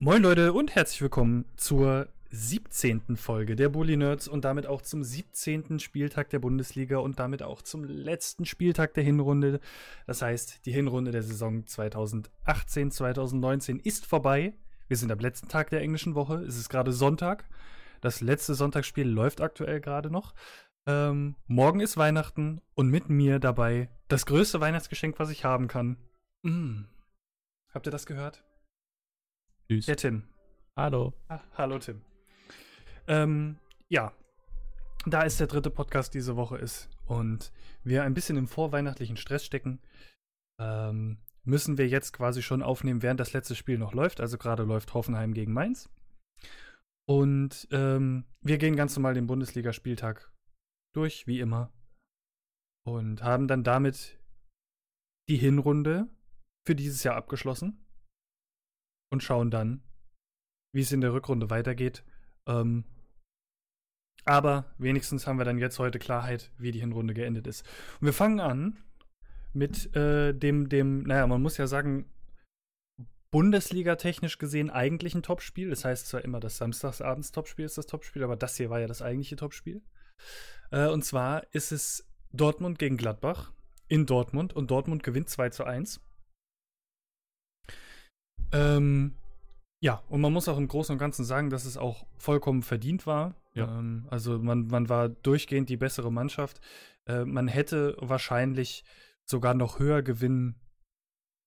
Moin Leute und herzlich willkommen zur 17. Folge der Bully Nerds und damit auch zum 17. Spieltag der Bundesliga und damit auch zum letzten Spieltag der Hinrunde. Das heißt, die Hinrunde der Saison 2018-2019 ist vorbei. Wir sind am letzten Tag der englischen Woche. Es ist gerade Sonntag. Das letzte Sonntagsspiel läuft aktuell gerade noch. Ähm, morgen ist Weihnachten und mit mir dabei das größte Weihnachtsgeschenk, was ich haben kann. Mm. Habt ihr das gehört? Tschüss. Der Tim. Hallo. Ah, hallo Tim. Ähm, ja, da es der dritte Podcast diese Woche ist und wir ein bisschen im vorweihnachtlichen Stress stecken, ähm, müssen wir jetzt quasi schon aufnehmen, während das letzte Spiel noch läuft. Also gerade läuft Hoffenheim gegen Mainz. Und ähm, wir gehen ganz normal den Bundesligaspieltag durch, wie immer. Und haben dann damit die Hinrunde für dieses Jahr abgeschlossen und schauen dann, wie es in der Rückrunde weitergeht. Ähm, aber wenigstens haben wir dann jetzt heute Klarheit, wie die Hinrunde geendet ist. Und wir fangen an mit äh, dem, dem, naja, man muss ja sagen, Bundesliga-technisch gesehen eigentlich ein Topspiel. Das heißt zwar immer, das Samstagsabends-Topspiel ist das Topspiel, aber das hier war ja das eigentliche Topspiel. Äh, und zwar ist es Dortmund gegen Gladbach in Dortmund und Dortmund gewinnt 2 zu 1. Ähm, ja, und man muss auch im Großen und Ganzen sagen, dass es auch vollkommen verdient war. Ja. Ähm, also man, man war durchgehend die bessere Mannschaft. Äh, man hätte wahrscheinlich sogar noch höher gewinnen.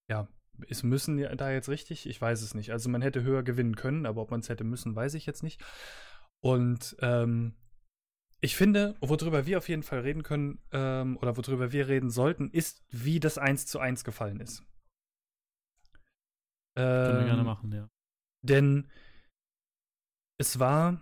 Ja, ist müssen da jetzt richtig? Ich weiß es nicht. Also man hätte höher gewinnen können, aber ob man es hätte müssen, weiß ich jetzt nicht. Und ähm, ich finde, worüber wir auf jeden Fall reden können, ähm, oder worüber wir reden sollten, ist, wie das 1 zu 1 gefallen ist. Können wir gerne Ähm, machen, ja. Denn es war,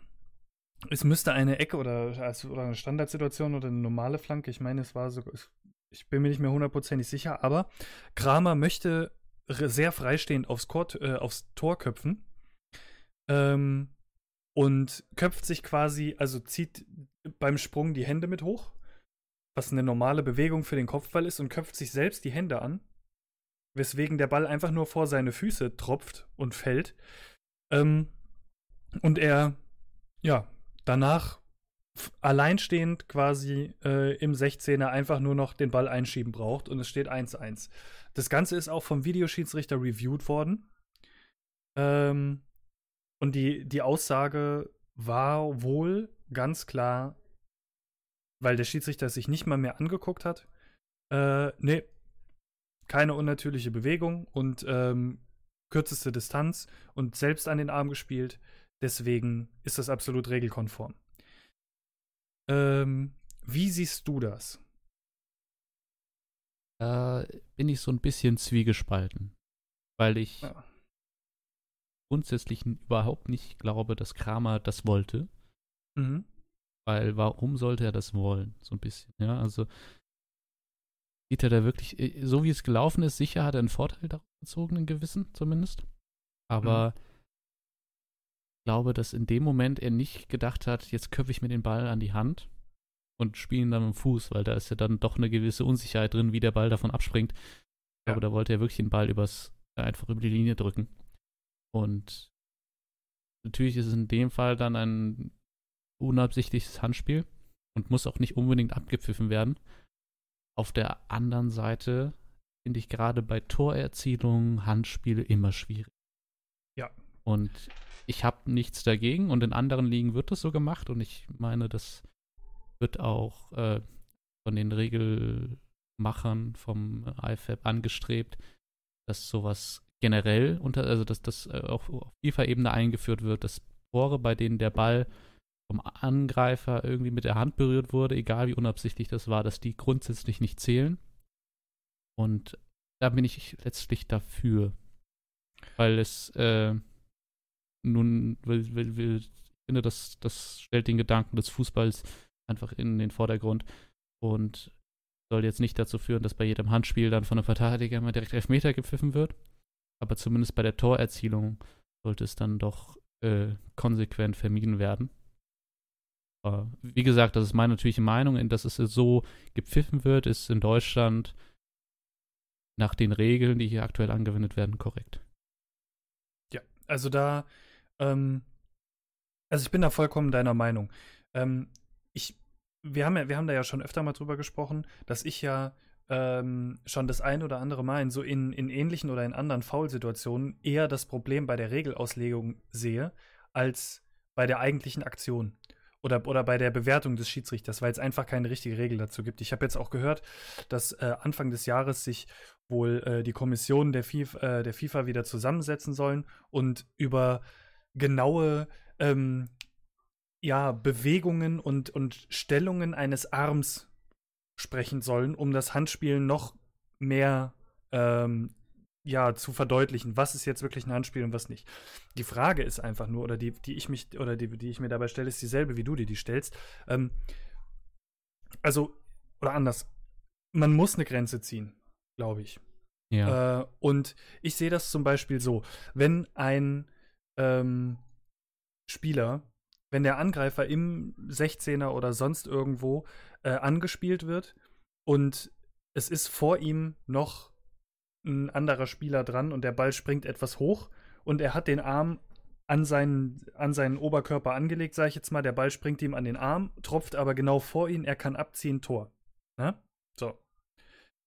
es müsste eine Ecke oder, also, oder eine Standardsituation oder eine normale Flanke, ich meine, es war so, es- ich bin mir nicht mehr hundertprozentig sicher, aber Kramer möchte sehr freistehend aufs, Kort, äh, aufs Tor köpfen ähm, und köpft sich quasi, also zieht beim Sprung die Hände mit hoch, was eine normale Bewegung für den Kopfball ist, und köpft sich selbst die Hände an weswegen der Ball einfach nur vor seine Füße tropft und fällt. Ähm, und er, ja, danach alleinstehend quasi äh, im 16er einfach nur noch den Ball einschieben braucht und es steht 1-1. Das Ganze ist auch vom Videoschiedsrichter reviewed worden. Ähm, und die, die Aussage war wohl ganz klar, weil der Schiedsrichter sich nicht mal mehr angeguckt hat. Äh, nee, keine unnatürliche Bewegung und ähm, kürzeste Distanz und selbst an den Arm gespielt. Deswegen ist das absolut regelkonform. Ähm, wie siehst du das? Da bin ich so ein bisschen zwiegespalten, weil ich Ja. grundsätzlich überhaupt nicht glaube, dass Kramer das wollte. Mhm. Weil warum sollte er das wollen? So ein bisschen, ja. Also sieht er da wirklich, äh, so wie es gelaufen ist, sicher hat er einen Vorteil daraus gezogen, einen gewissen zumindest. Aber ich glaube, dass in dem Moment er nicht gedacht hat, jetzt köpfe ich mir den Ball an die Hand und spiele ihn dann mit dem Fuß, weil da ist ja dann doch eine gewisse Unsicherheit drin, wie der Ball davon abspringt. Ich glaube, da wollte er wirklich den Ball übers, äh, einfach über die Linie drücken. Und natürlich ist es in dem Fall dann ein unabsichtliches Handspiel und muss auch nicht unbedingt abgepfiffen werden. Auf der anderen Seite finde ich gerade bei Torerzielung Handspiele immer schwierig. Ja. Und ich habe nichts dagegen und in anderen Ligen wird das so gemacht und ich meine, das wird auch äh, von den Regelmachern vom IFAB angestrebt, dass sowas generell unter, also dass das äh, auch auf FIFA-Ebene eingeführt wird, dass Tore, bei denen der Ball vom Angreifer irgendwie mit der Hand berührt wurde, egal wie unabsichtlich das war, dass die grundsätzlich nicht zählen. Und da bin ich letztlich dafür. Weil es äh, nun, will, will, will, ich finde, das, das stellt den Gedanken des Fußballs einfach in den Vordergrund und soll jetzt nicht dazu führen, dass bei jedem Handspiel dann von einem Verteidiger immer direkt Elfmeter gepfiffen wird. Aber zumindest bei der Torerzielung sollte es dann doch äh, konsequent vermieden werden. Äh, wie gesagt, das ist meine natürliche Meinung, dass es so gepfiffen wird, ist in Deutschland nach den Regeln, die hier aktuell angewendet werden, korrekt. also da, ähm, also ich bin da vollkommen deiner Meinung. Ähm, ich, wir haben ja, wir haben da ja schon öfter mal drüber gesprochen, dass ich ja ähm, schon das ein oder andere Mal in so in, in ähnlichen oder in anderen Foul-Situationen eher das Problem bei der Regelauslegung sehe, als bei der eigentlichen Aktion oder, oder bei der Bewertung des Schiedsrichters, weil es einfach keine richtige Regel dazu gibt. Ich habe jetzt auch gehört, dass äh, Anfang des Jahres sich wohl äh, die Kommissionen der FIFA, äh, der FIFA wieder zusammensetzen sollen und über genaue ähm, ja, Bewegungen und, und Stellungen eines Arms sprechen sollen, um das Handspiel noch mehr ähm, ja, zu verdeutlichen, was ist jetzt wirklich ein Handspiel und was nicht. Die Frage ist einfach nur, oder die, die ich mich, oder die, die ich mir dabei stelle, ist dieselbe, wie du dir die stellst. Ähm, also, oder anders, man muss eine Grenze ziehen, glaube ich. Ja. Äh, und ich sehe das zum Beispiel so, wenn ein ähm, Spieler, wenn der Angreifer im 16er oder sonst irgendwo äh, angespielt wird und es ist vor ihm noch ein anderer Spieler dran und der Ball springt etwas hoch und er hat den Arm an seinen, an seinen Oberkörper angelegt, sage ich jetzt mal. Der Ball springt ihm an den Arm, tropft aber genau vor ihn, er kann abziehen, Tor. Ne? So.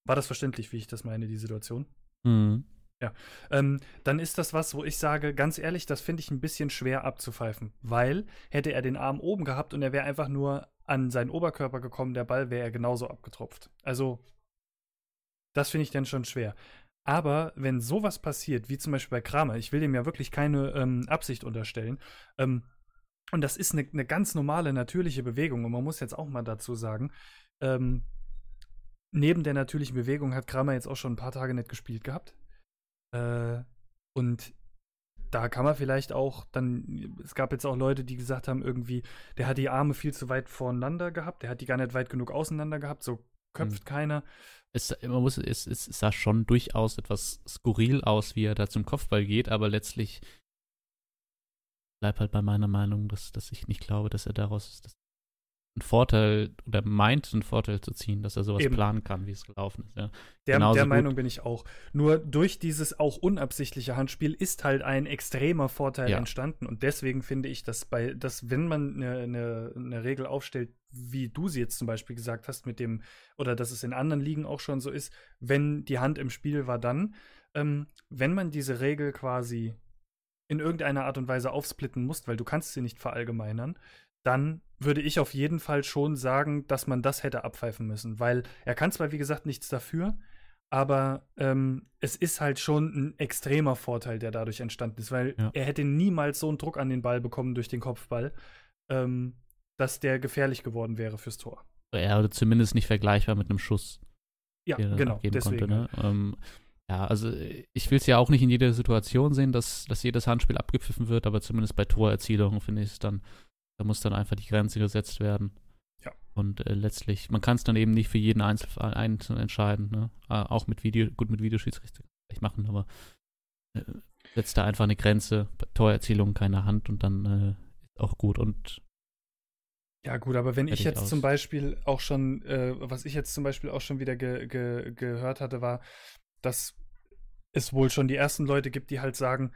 War das verständlich, wie ich das meine, die Situation? Mhm. Ja. Ähm, dann ist das was, wo ich sage, ganz ehrlich, das finde ich ein bisschen schwer abzupfeifen, weil hätte er den Arm oben gehabt und er wäre einfach nur an seinen Oberkörper gekommen, der Ball wäre er genauso abgetropft. Also, das finde ich dann schon schwer. Aber wenn sowas passiert, wie zum Beispiel bei Kramer, ich will dem ja wirklich keine ähm, Absicht unterstellen, ähm, und das ist eine, eine, ganz normale, natürliche Bewegung, und man muss jetzt auch mal dazu sagen, ähm, neben der natürlichen Bewegung hat Kramer jetzt auch schon ein paar Tage nicht gespielt gehabt. Äh, und da kann man vielleicht auch dann, es gab jetzt auch Leute, die gesagt haben, irgendwie, der hat die Arme viel zu weit voneinander gehabt, der hat die gar nicht weit genug auseinander gehabt, so köpft hm. keiner. Es, man muss, es, es sah schon durchaus etwas skurril aus, wie er da zum Kopfball geht, aber letztlich bleibt halt bei meiner Meinung, dass, dass ich nicht glaube, dass er daraus dass einen Vorteil oder meint, einen Vorteil zu ziehen, dass er sowas Eben. planen kann, wie es gelaufen ist. Ja. Der, der Meinung bin ich auch. Nur durch dieses auch unabsichtliche Handspiel ist halt ein extremer Vorteil ja. entstanden. Und deswegen finde ich, dass bei, dass wenn man eine, eine, eine Regel aufstellt, wie du sie jetzt zum Beispiel gesagt hast, mit dem, oder dass es in anderen Ligen auch schon so ist, wenn die Hand im Spiel war, dann, ähm, wenn man diese Regel quasi in irgendeiner Art und Weise aufsplitten muss, weil du kannst sie nicht verallgemeinern, dann würde ich auf jeden Fall schon sagen, dass man das hätte abpfeifen müssen, weil er kann zwar, wie gesagt, nichts dafür, aber ähm, es ist halt schon ein extremer Vorteil, der dadurch entstanden ist, weil ja. er hätte niemals so einen Druck an den Ball bekommen durch den Kopfball, ähm, dass der gefährlich geworden wäre fürs Tor. Ja, oder zumindest nicht vergleichbar mit einem Schuss. Ja, genau, deswegen. Konnte, ne? ähm, ja, also ich will es ja auch nicht in jeder Situation sehen, dass, dass jedes Handspiel abgepfiffen wird, aber zumindest bei Torerzielungen finde ich es dann da muss dann einfach die Grenze gesetzt werden. Ja. Und äh, letztlich, man kann es dann eben nicht für jeden Einzelfall einzeln entscheiden. Ne? Äh, auch mit Video, gut mit Videoschiedsrichter machen, aber äh, setzt da einfach eine Grenze. Torerzielung keine Hand und dann äh, ist auch gut. Und ja, gut, aber wenn ich jetzt aus. zum Beispiel auch schon, äh, was ich jetzt zum Beispiel auch schon wieder ge ge gehört hatte, war, dass es wohl schon die ersten Leute gibt, die halt sagen,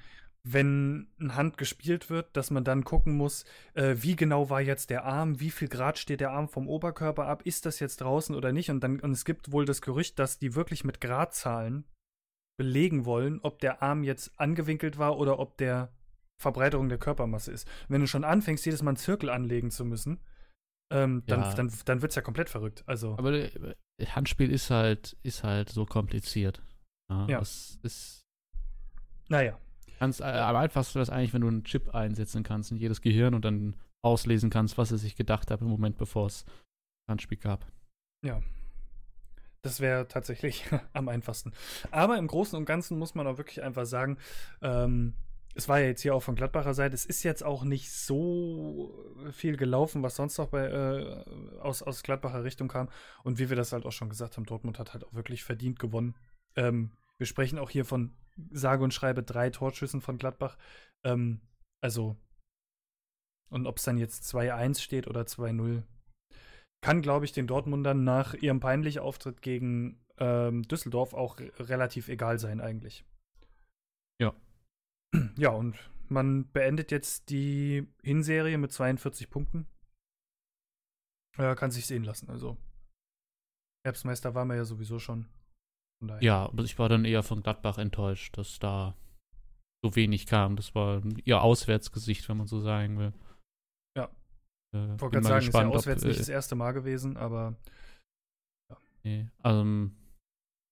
wenn ein Hand gespielt wird, dass man dann gucken muss, äh, wie genau war jetzt der Arm, wie viel Grad steht der Arm vom Oberkörper ab, ist das jetzt draußen oder nicht? Und dann und es gibt wohl das Gerücht, dass die wirklich mit Gradzahlen belegen wollen, ob der Arm jetzt angewinkelt war oder ob der Verbreiterung der Körpermasse ist. Wenn du schon anfängst, jedes Mal einen Zirkel anlegen zu müssen, ähm, dann, ja. dann, dann wird es ja komplett verrückt. Also. Aber Handspiel ist halt, ist halt so kompliziert. Ja. ja. Es ist. Naja. Ganz, äh, am einfachsten ist eigentlich, wenn du einen Chip einsetzen kannst in jedes Gehirn und dann auslesen kannst, was er sich gedacht hat im Moment, bevor es Handspiel gab. Ja. Das wäre tatsächlich am einfachsten. Aber im Großen und Ganzen muss man auch wirklich einfach sagen, ähm, es war ja jetzt hier auch von Gladbacher Seite, es ist jetzt auch nicht so viel gelaufen, was sonst noch bei, äh, aus, aus Gladbacher Richtung kam. Und wie wir das halt auch schon gesagt haben, Dortmund hat halt auch wirklich verdient gewonnen. Ähm, wir sprechen auch hier von sage und schreibe drei Torschüssen von Gladbach. Ähm, also, und ob es dann jetzt 2-1 steht oder 2-0, kann, glaube ich, den Dortmundern nach ihrem peinlichen Auftritt gegen ähm, Düsseldorf auch relativ egal sein, eigentlich. Ja. Ja, und man beendet jetzt die Hinserie mit 42 Punkten. Ja, kann sich sehen lassen. Also, Herbstmeister waren wir ja sowieso schon. Ja, aber ich war dann eher von Gladbach enttäuscht, dass da so wenig kam. Das war ihr Auswärtsgesicht, wenn man so sagen will. Ja. Äh, ich wollte gerade sagen, gespannt, ist ja auswärts ob, nicht äh, das erste Mal gewesen, aber. Ja. Nee, also,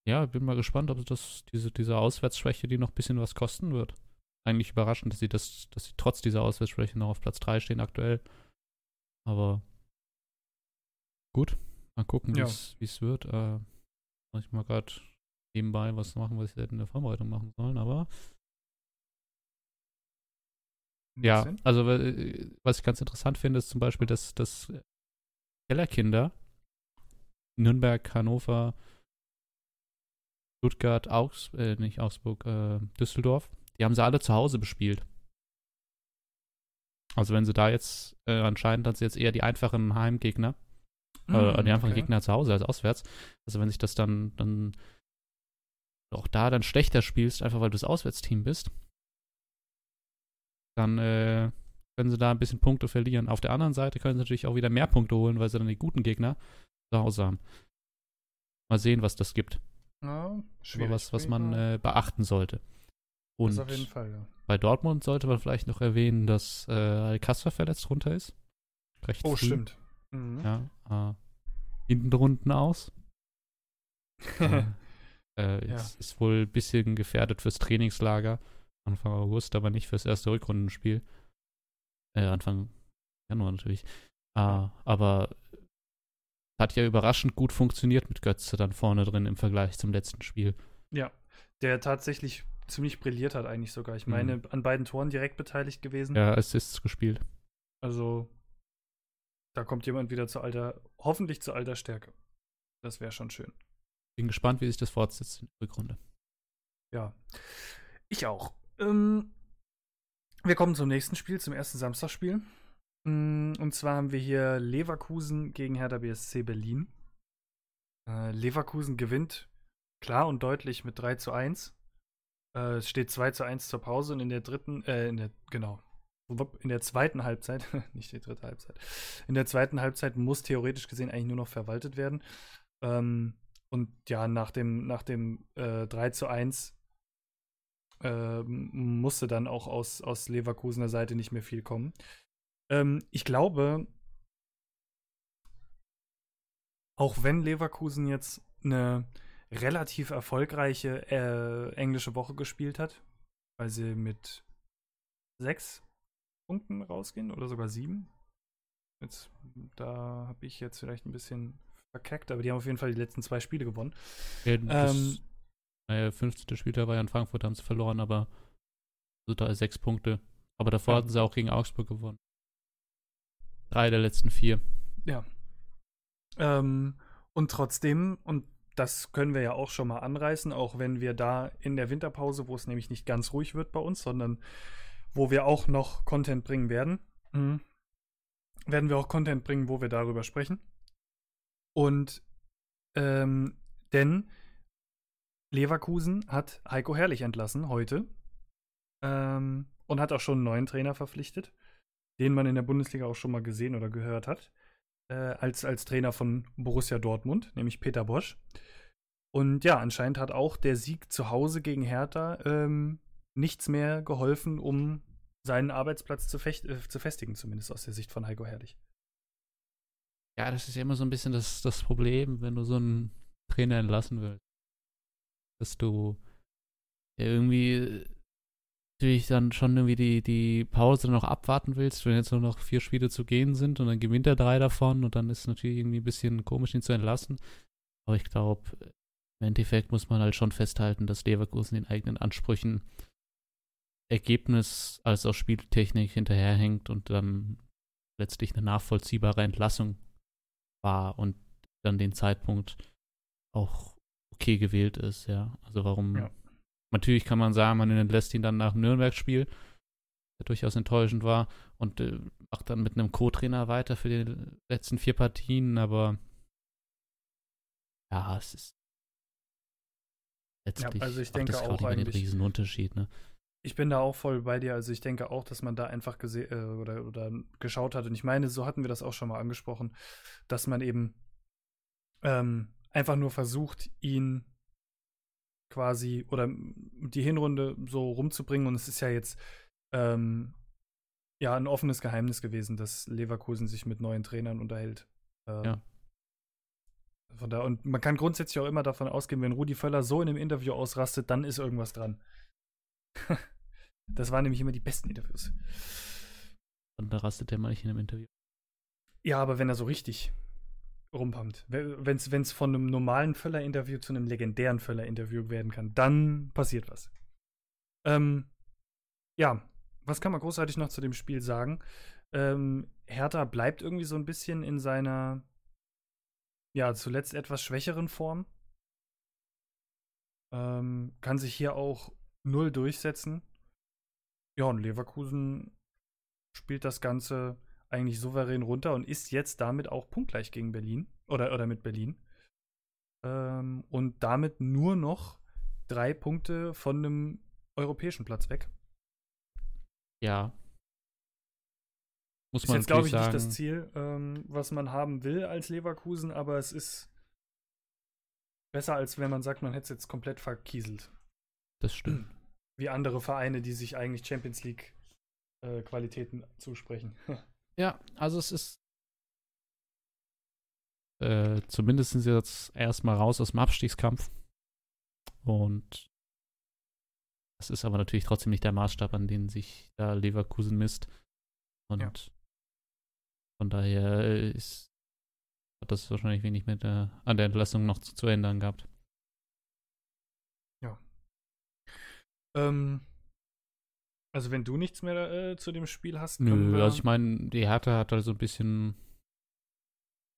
ja, bin mal gespannt, ob das diese, diese Auswärtsschwäche, die noch ein bisschen was kosten wird. Eigentlich überraschend, dass sie das, dass sie trotz dieser Auswärtsschwäche noch auf Platz 3 stehen aktuell. Aber gut, mal gucken, wie es wird. Äh, muss ich mal gerade nebenbei was machen, was ich in der Vorbereitung machen sollen, aber ja, also äh, was ich ganz interessant finde, ist zum Beispiel, dass, dass Kellerkinder Nürnberg, Hannover, Stuttgart, Augs, äh, nicht Augsburg, äh, Düsseldorf, die haben sie alle zu Hause bespielt. Also wenn sie da jetzt, äh, anscheinend hat sie jetzt eher die einfachen Heimgegner, mm, äh, die einfachen okay. Gegner zu Hause als auswärts. Also wenn sich das dann, dann auch da dann schlechter spielst, einfach weil du das Auswärtsteam bist, dann äh, können sie da ein bisschen Punkte verlieren. Auf der anderen Seite können sie natürlich auch wieder mehr Punkte holen, weil sie dann die guten Gegner zu Hause haben. Mal sehen, was das gibt. Ja, schwierig. Aber was, was man äh, beachten sollte. Und das auf jeden Fall, ja. bei Dortmund sollte man vielleicht noch erwähnen, dass äh, Alcázar verletzt runter ist. Recht oh, früh. stimmt. Mhm. Ja, äh, hinten drunten aus. äh, ja. ist, wohl ein bisschen gefährdet fürs Trainingslager. Anfang August, aber nicht fürs erste Rückrundenspiel. Äh, Anfang Januar natürlich. Äh, aber hat ja überraschend gut funktioniert mit Götze dann vorne drin im Vergleich zum letzten Spiel. Ja, der tatsächlich ziemlich brilliert hat eigentlich sogar. Ich meine, mhm. an beiden Toren direkt beteiligt gewesen. Ja, Assists gespielt. Also, da kommt jemand wieder zu alter, hoffentlich zu alter Stärke. Das wäre schon schön. Bin gespannt, wie sich das fortsetzt in der Rückrunde. Ja, ich auch. Ähm, wir kommen zum nächsten Spiel, zum ersten Samstagspiel. Mm, und zwar haben wir hier Leverkusen gegen Hertha BSC Berlin. Äh, Leverkusen gewinnt klar und deutlich mit 3 zu 1. Äh, es steht 2 zu 1 zur Pause und in der dritten, äh, in der, genau, in der zweiten Halbzeit, nicht die dritte Halbzeit, in der zweiten Halbzeit muss theoretisch gesehen eigentlich nur noch verwaltet werden. Ähm, und ja, nach dem, nach dem äh, 3 zu 1 äh, musste dann auch aus, aus Leverkusener Seite nicht mehr viel kommen. Ähm, ich glaube, auch wenn Leverkusen jetzt eine relativ erfolgreiche äh, englische Woche gespielt hat, weil sie mit sechs Punkten rausgehen oder sogar sieben. Jetzt, da habe ich jetzt vielleicht ein bisschen verkackt, aber die haben auf jeden Fall die letzten zwei Spiele gewonnen. Ja, ähm, naja, 15. Spieltag war ja in Frankfurt, haben sie verloren, aber total sechs Punkte. Aber davor ja. hatten sie auch gegen Augsburg gewonnen. Drei der letzten vier. Ja. Ähm, und trotzdem, und das können wir ja auch schon mal anreißen, auch wenn wir da in der Winterpause, wo es nämlich nicht ganz ruhig wird bei uns, sondern wo wir auch noch Content bringen werden, mhm. werden wir auch Content bringen, wo wir darüber sprechen. Und ähm, denn Leverkusen hat Heiko Herrlich entlassen heute ähm, und hat auch schon einen neuen Trainer verpflichtet, den man in der Bundesliga auch schon mal gesehen oder gehört hat, äh, als, als Trainer von Borussia Dortmund, nämlich Peter Bosch. Und ja, anscheinend hat auch der Sieg zu Hause gegen Hertha ähm, nichts mehr geholfen, um seinen Arbeitsplatz zu, äh, zu, festigen, zumindest aus der Sicht von Heiko Herrlich. Ja, das ist ja immer so ein bisschen das, das Problem, wenn du so einen Trainer entlassen willst dass du irgendwie natürlich dann schon irgendwie die, die Pause noch abwarten willst, wenn jetzt nur noch vier Spiele zu gehen sind und dann gewinnt er drei davon und dann ist es natürlich irgendwie ein bisschen komisch, ihn zu entlassen. Aber ich glaube, im Endeffekt muss man halt schon festhalten, dass Leverkusen den eigenen Ansprüchen Ergebnis als auch Spieltechnik hinterherhängt und dann letztlich eine nachvollziehbare Entlassung war und dann den Zeitpunkt auch okay gewählt ist, ja. Also warum. Ja. Natürlich kann man sagen, man entlässt ihn dann nach dem Nürnberg-Spiel, der durchaus enttäuschend war, und äh, macht dann mit einem Co-Trainer weiter für die letzten vier Partien, aber ja, es ist letztlich ja, also ich denke auch eigentlich, den Riesenunterschied, ne? Ich bin da auch voll bei dir. Also ich denke auch, dass man da einfach gesehen äh, oder, oder geschaut hat. Und ich meine, so hatten wir das auch schon mal angesprochen, dass man eben ähm, einfach nur versucht, ihn quasi oder die Hinrunde so rumzubringen. Und es ist ja jetzt ähm, ja ein offenes Geheimnis gewesen, dass Leverkusen sich mit neuen Trainern unterhält. Ähm, ja. Von da, und man kann grundsätzlich auch immer davon ausgehen, wenn Rudi Völler so in einem Interview ausrastet, dann ist irgendwas dran. das waren nämlich immer die besten Interviews. Und da rastet er mal nicht in einem Interview. Ja, aber wenn er so richtig rumpammt, wenn es von einem normalen Völler-Interview zu einem legendären Völler-Interview werden kann, dann passiert was. Ähm, ja, was kann man großartig noch zu dem Spiel sagen? Ähm, Hertha bleibt irgendwie so ein bisschen in seiner, ja, zuletzt etwas schwächeren Form. Ähm, kann sich hier auch null durchsetzen. Ja, und Leverkusen spielt das Ganze eigentlich souverän runter und ist jetzt damit auch punktgleich gegen Berlin oder, oder mit Berlin. Ähm, und damit nur noch drei Punkte von einem europäischen Platz weg. Ja. Muss ist man jetzt, glaube ich, sagen. nicht das Ziel, ähm, was man haben will als Leverkusen, aber es ist besser, als wenn man sagt, man hätte es jetzt komplett verkieselt. Das stimmt. Wie andere Vereine, die sich eigentlich Champions League äh, Qualitäten zusprechen. ja, also es ist äh, zumindest sind sie jetzt erstmal raus aus dem Abstiegskampf. Und das ist aber natürlich trotzdem nicht der Maßstab, an den sich da Leverkusen misst. Und ja. von daher ist, hat das wahrscheinlich wenig mit der, an der Entlassung noch zu, zu ändern gehabt. Ja. Ähm, also wenn du nichts mehr äh, zu dem Spiel hast. Nö, also ich meine, die Hertha hat also ein bisschen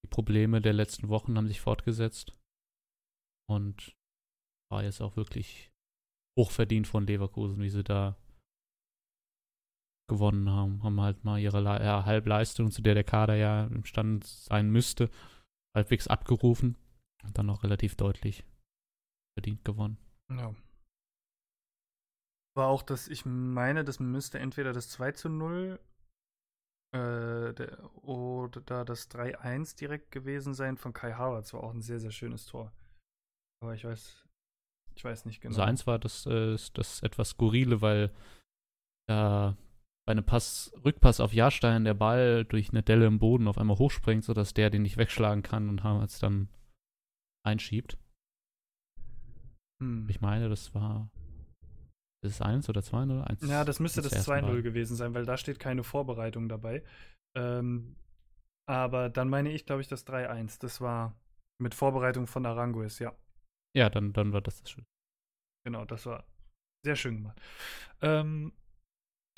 die Probleme der letzten Wochen haben sich fortgesetzt. Und war jetzt auch wirklich hochverdient von Leverkusen, wie sie da gewonnen haben. Haben halt mal ihre Le ja, Halbleistung, zu der der Kader ja imstande sein müsste, halbwegs abgerufen und dann auch relativ deutlich verdient gewonnen. Ja. War auch das, ich meine, das müsste entweder das 2 zu 0 äh, der, oder das 3-1 direkt gewesen sein von Kai Havertz. War auch ein sehr, sehr schönes Tor. Aber ich weiß, ich weiß nicht genau. Also eins war das, äh, das etwas skurrile, weil äh, bei einem Pass, Rückpass auf Jahrstein der Ball durch eine Delle im Boden auf einmal hochspringt, sodass der den nicht wegschlagen kann und Havertz dann einschiebt. Hm. Ich meine, das war ist es 1 oder 2-0? 1, ja, das müsste das, das 2-0 gewesen sein, weil da steht keine Vorbereitung dabei. Ähm, aber dann meine ich, glaube ich, das 3-1. Das war mit Vorbereitung von Aranguis, ja. Ja, dann, dann war das das schön. Genau, das war sehr schön gemacht. Ähm,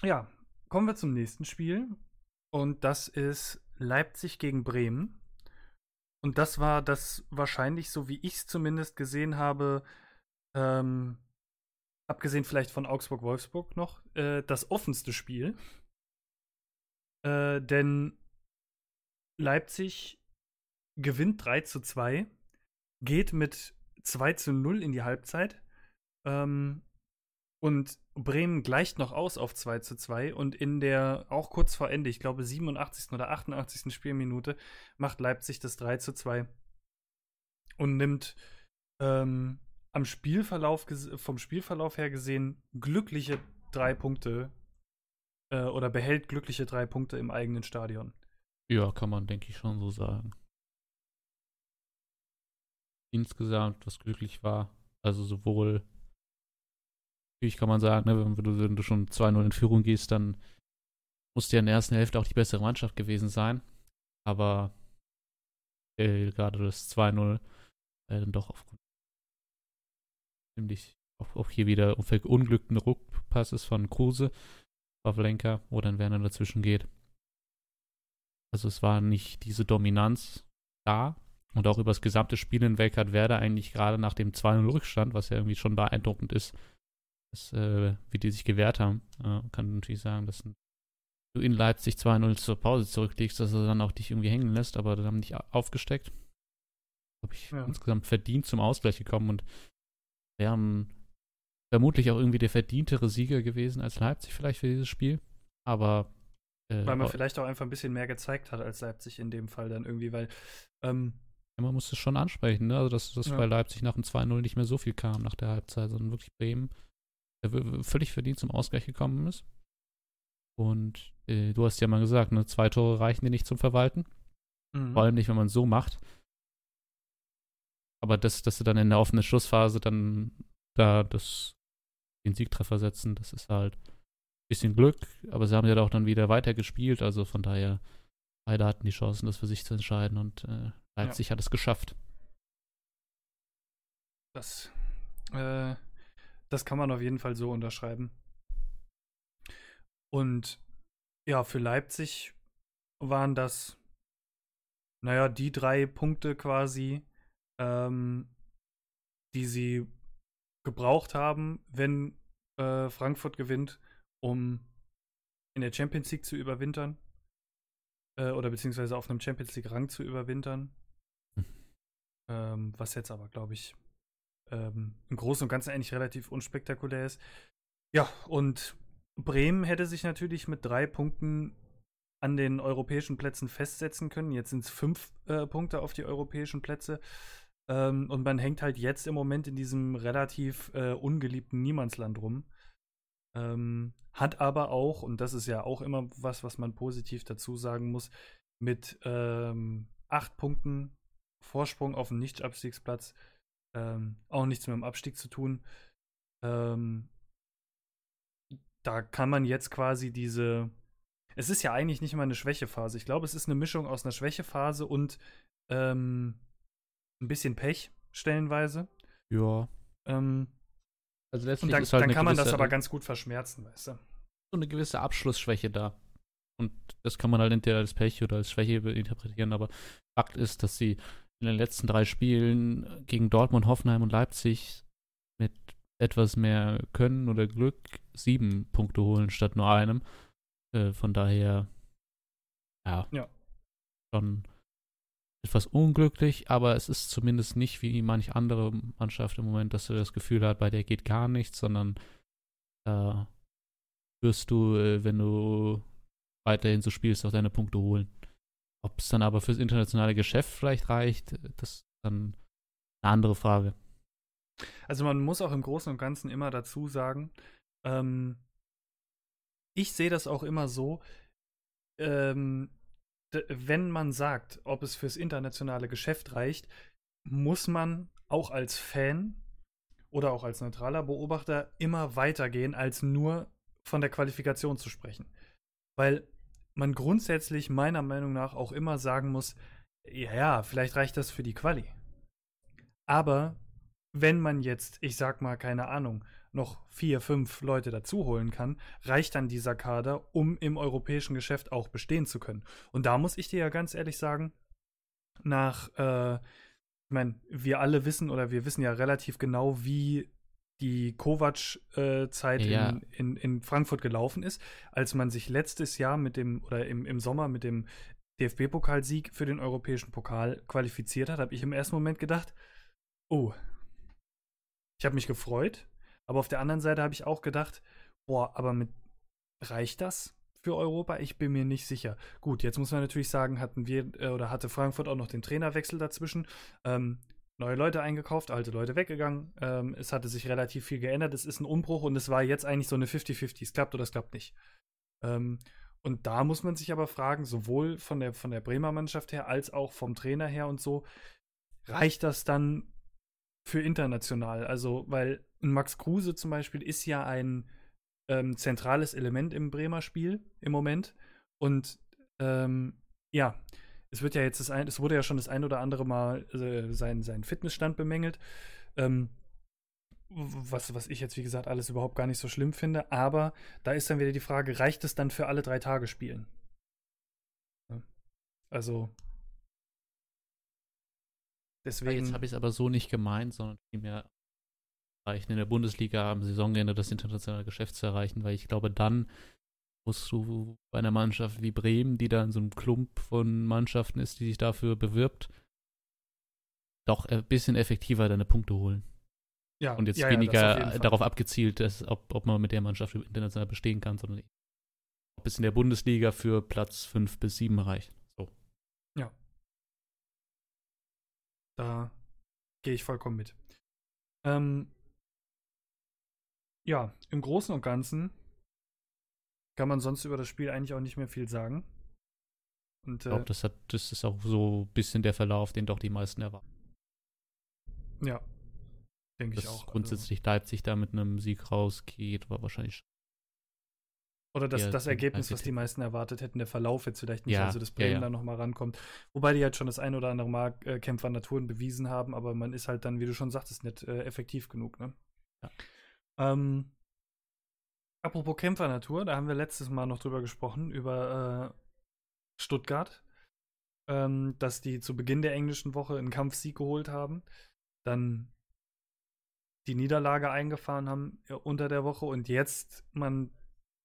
ja, kommen wir zum nächsten Spiel. Und das ist Leipzig gegen Bremen. Und das war das wahrscheinlich, so wie ich es zumindest gesehen habe, ähm, abgesehen vielleicht von Augsburg-Wolfsburg noch, äh, das offenste Spiel. Äh, denn Leipzig gewinnt 3 zu 2, geht mit 2 zu 0 in die Halbzeit. Ähm, und Bremen gleicht noch aus auf 2 zu 2 und in der, auch kurz vor Ende, ich glaube 87. oder 88. Spielminute, macht Leipzig das 3 zu 2 und nimmt ähm, am Spielverlauf, vom Spielverlauf her gesehen, glückliche drei Punkte äh, oder behält glückliche drei Punkte im eigenen Stadion. Ja, kann man, denke ich, schon so sagen. Insgesamt, was glücklich war, also sowohl, natürlich kann man sagen, ne, wenn, du, wenn du schon 2-0 in Führung gehst, dann muss ja in der ersten Hälfte auch die bessere Mannschaft gewesen sein. Aber äh, gerade das 2-0 äh, dann doch aufgrund nämlich auch, auch hier wieder verunglückten Ruckpasses von Kruse auf Lenker, wo dann Werner dazwischen geht. Also es war nicht diese Dominanz da. Und auch über das gesamte Spiel hinweg hat Werder eigentlich gerade nach dem 2-0 Rückstand, was ja irgendwie schon beeindruckend ist, dass, äh, wie die sich gewehrt haben. Äh, kann natürlich sagen, dass du in Leipzig 2-0 zur Pause zurücklegst, dass er dann auch dich irgendwie hängen lässt, aber dann haben nicht aufgesteckt. Glaube ich, ja. insgesamt verdient zum Ausgleich gekommen und wir haben vermutlich auch irgendwie der verdientere Sieger gewesen als Leipzig vielleicht für dieses Spiel. Aber äh, weil man vielleicht auch einfach ein bisschen mehr gezeigt hat als Leipzig in dem Fall dann irgendwie, weil ähm, ja, man muss es schon ansprechen, ne? Also dass, dass ja. bei Leipzig nach dem 2-0 nicht mehr so viel kam nach der Halbzeit, sondern wirklich Bremen der völlig verdient zum Ausgleich gekommen ist. Und äh, du hast ja mal gesagt, ne, zwei Tore reichen dir nicht zum Verwalten. Mhm. Vor allem nicht, wenn man es so macht. Aber dass, dass sie dann in der offenen Schlussphase dann da das, den Siegtreffer setzen, das ist halt ein bisschen Glück. Aber sie haben ja auch dann wieder weitergespielt. Also von daher, beide hatten die Chancen, das für sich zu entscheiden. Und äh, Leipzig ja. hat es geschafft. Das, äh, das kann man auf jeden Fall so unterschreiben. Und ja, für Leipzig waren das naja, die drei Punkte quasi, ähm, die sie gebraucht haben, wenn äh, Frankfurt gewinnt, um in der Champions League zu überwintern. Äh, oder beziehungsweise auf einem Champions League-Rang zu überwintern. Hm. Ähm, was jetzt aber, glaube ich, ähm, im Großen und Ganzen eigentlich relativ unspektakulär ist. Ja, und Bremen hätte sich natürlich mit drei Punkten an den europäischen Plätzen festsetzen können. Jetzt sind es fünf äh, Punkte auf die europäischen Plätze. Ähm, und man hängt halt jetzt im Moment in diesem relativ äh, ungeliebten Niemandsland rum. Ähm, hat aber auch, und das ist ja auch immer was, was man positiv dazu sagen muss, mit ähm, acht Punkten Vorsprung auf dem Nicht-Abstiegsplatz ähm, auch nichts mit dem Abstieg zu tun. Ähm, da kann man jetzt quasi diese es ist ja eigentlich nicht mal eine Schwächephase. Ich glaube, es ist eine Mischung aus einer Schwächephase und ähm, ein bisschen Pech, stellenweise. Ja. Ähm, also letztlich und dann, ist halt dann kann man das aber ganz gut verschmerzen, weißt du. So eine gewisse Abschlussschwäche da. Und das kann man halt entweder als Pech oder als Schwäche interpretieren, aber Fakt ist, dass sie in den letzten drei Spielen gegen Dortmund, Hoffenheim und Leipzig mit etwas mehr Können oder Glück sieben Punkte holen statt nur einem. Äh, von daher, ja, ja, schon etwas unglücklich, aber es ist zumindest nicht wie manch andere Mannschaft im Moment, dass du das Gefühl hast, bei der geht gar nichts, sondern äh, wirst du, äh, wenn du weiterhin so spielst, auch deine Punkte holen. Ob es dann aber fürs internationale Geschäft vielleicht reicht, das ist dann eine andere Frage. Also man muss auch im Großen und Ganzen immer dazu sagen, ähm, ich sehe das auch immer so, ähm, wenn man sagt, ob es fürs internationale Geschäft reicht, muss man auch als Fan oder auch als neutraler Beobachter immer weitergehen, als nur von der Qualifikation zu sprechen. Weil man grundsätzlich meiner Meinung nach auch immer sagen muss, ja, ja, vielleicht reicht das für die Quali. Aber wenn man jetzt, ich sag mal, keine Ahnung, noch vier, fünf Leute dazu holen kann, reicht dann dieser Kader, um im europäischen Geschäft auch bestehen zu können. Und da muss ich dir ja ganz ehrlich sagen, nach, äh, ich meine, wir alle wissen oder wir wissen ja relativ genau, wie die Kovac-Zeit äh, ja. in, in, in, Frankfurt gelaufen ist, als man sich letztes Jahr mit dem, oder im, im Sommer mit dem DFB-Pokalsieg für den europäischen Pokal qualifiziert hat, habe ich im ersten Moment gedacht, oh, ich habe mich gefreut, aber auf der anderen Seite habe ich auch gedacht, boah, aber mit reicht das für Europa? Ich bin mir nicht sicher. Gut, jetzt muss man natürlich sagen, hatten wir äh, oder hatte Frankfurt auch noch den Trainerwechsel dazwischen. Ähm, neue Leute eingekauft, alte Leute weggegangen. Ähm, es hatte sich relativ viel geändert. Es ist ein Umbruch und es war jetzt eigentlich so eine 50-50. Es klappt oder es klappt nicht. Ähm, und da muss man sich aber fragen, sowohl von der, von der Bremer Mannschaft her als auch vom Trainer her und so, reicht das dann für international? Also, weil Max Kruse zum Beispiel ist ja ein ähm, zentrales Element im Bremer Spiel im Moment. Und ähm, ja, es wird ja jetzt das ein, es wurde ja schon das ein oder andere Mal äh, sein, sein Fitnessstand bemängelt. Ähm, was, was ich jetzt, wie gesagt, alles überhaupt gar nicht so schlimm finde. Aber da ist dann wieder die Frage, reicht es dann für alle drei Tage spielen? Also. Deswegen. Jetzt habe ich es aber so nicht gemeint, sondern vielmehr erreichen, in der Bundesliga am Saisonende das internationale Geschäft zu erreichen, weil ich glaube, dann musst du bei einer Mannschaft wie Bremen, die da in so einem Klump von Mannschaften ist, die sich dafür bewirbt, doch ein bisschen effektiver deine Punkte holen. Ja, und jetzt ja, weniger ja, darauf abgezielt, dass, ob, ob man mit der Mannschaft international bestehen kann, sondern ob es in der Bundesliga für Platz 5 bis 7 reicht. So. Ja. Da gehe ich vollkommen mit. Ähm, ja, im Großen und Ganzen kann man sonst über das Spiel eigentlich auch nicht mehr viel sagen. Und, ich glaube, äh, das, das ist auch so ein bisschen der Verlauf, den doch die meisten erwarten. Ja, denke ich auch. Also grundsätzlich also, Leipzig da mit einem Sieg rausgeht, war wahrscheinlich. Oder das, das Ergebnis, was die meisten erwartet hätten, der Verlauf jetzt vielleicht nicht, ja, also dass Bremen ja, ja. da nochmal rankommt. Wobei die halt schon das ein oder andere Mal äh, Kämpfer Naturen bewiesen haben, aber man ist halt dann, wie du schon sagtest, nicht äh, effektiv genug, ne? Ja. Ähm, apropos Kämpfernatur, da haben wir letztes Mal noch drüber gesprochen, über äh, Stuttgart, ähm, dass die zu Beginn der englischen Woche einen Kampfsieg geholt haben, dann die Niederlage eingefahren haben äh, unter der Woche und jetzt man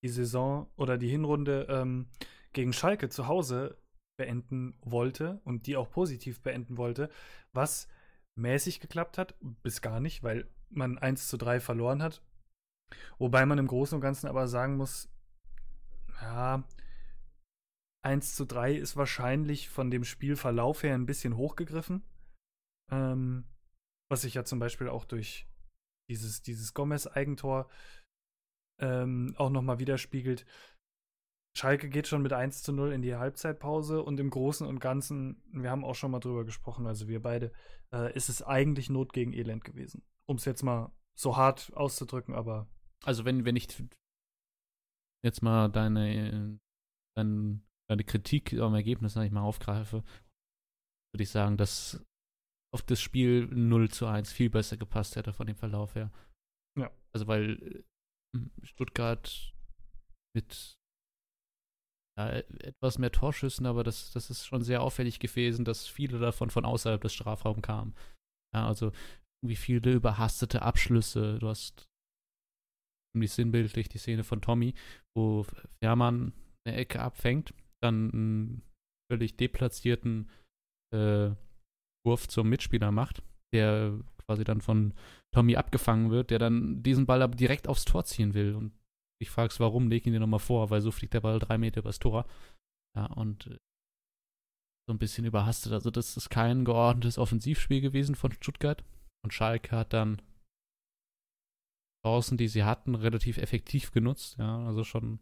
die Saison oder die Hinrunde ähm, gegen Schalke zu Hause beenden wollte und die auch positiv beenden wollte, was mäßig geklappt hat, bis gar nicht, weil man 1 zu 3 verloren hat. Wobei man im Großen und Ganzen aber sagen muss, ja, 1 zu 3 ist wahrscheinlich von dem Spielverlauf her ein bisschen hochgegriffen. Ähm, was sich ja zum Beispiel auch durch dieses, dieses Gomez-Eigentor ähm, auch nochmal widerspiegelt. Schalke geht schon mit 1 zu 0 in die Halbzeitpause und im Großen und Ganzen, wir haben auch schon mal drüber gesprochen, also wir beide, äh, ist es eigentlich Not gegen Elend gewesen. Um es jetzt mal so hart auszudrücken, aber. Also wenn, wenn ich jetzt mal deine, deine, deine Kritik am Ergebnis ich mal aufgreife, würde ich sagen, dass auf das Spiel 0 zu 1 viel besser gepasst hätte von dem Verlauf her. Ja. Also weil äh, Stuttgart mit ja, etwas mehr Torschüssen, aber das, das ist schon sehr auffällig gewesen, dass viele davon von außerhalb des Strafraums kamen. Ja, also irgendwie viele überhastete Abschlüsse. Du hast ziemlich sinnbildlich die Szene von Tommy, wo Fährmann eine Ecke abfängt, dann einen völlig deplatzierten äh, Wurf zum Mitspieler macht, der quasi dann von Tommy abgefangen wird, der dann diesen Ball aber direkt aufs Tor ziehen will. Und ich frag's, warum, leg ihn dir nochmal vor, weil so fliegt der Ball drei Meter übers Tor. Ja, und äh, so ein bisschen überhastet. Also, das ist kein geordnetes Offensivspiel gewesen von Stuttgart. Und Schalke hat dann Chancen, die sie hatten, relativ effektiv genutzt. Ja, also schon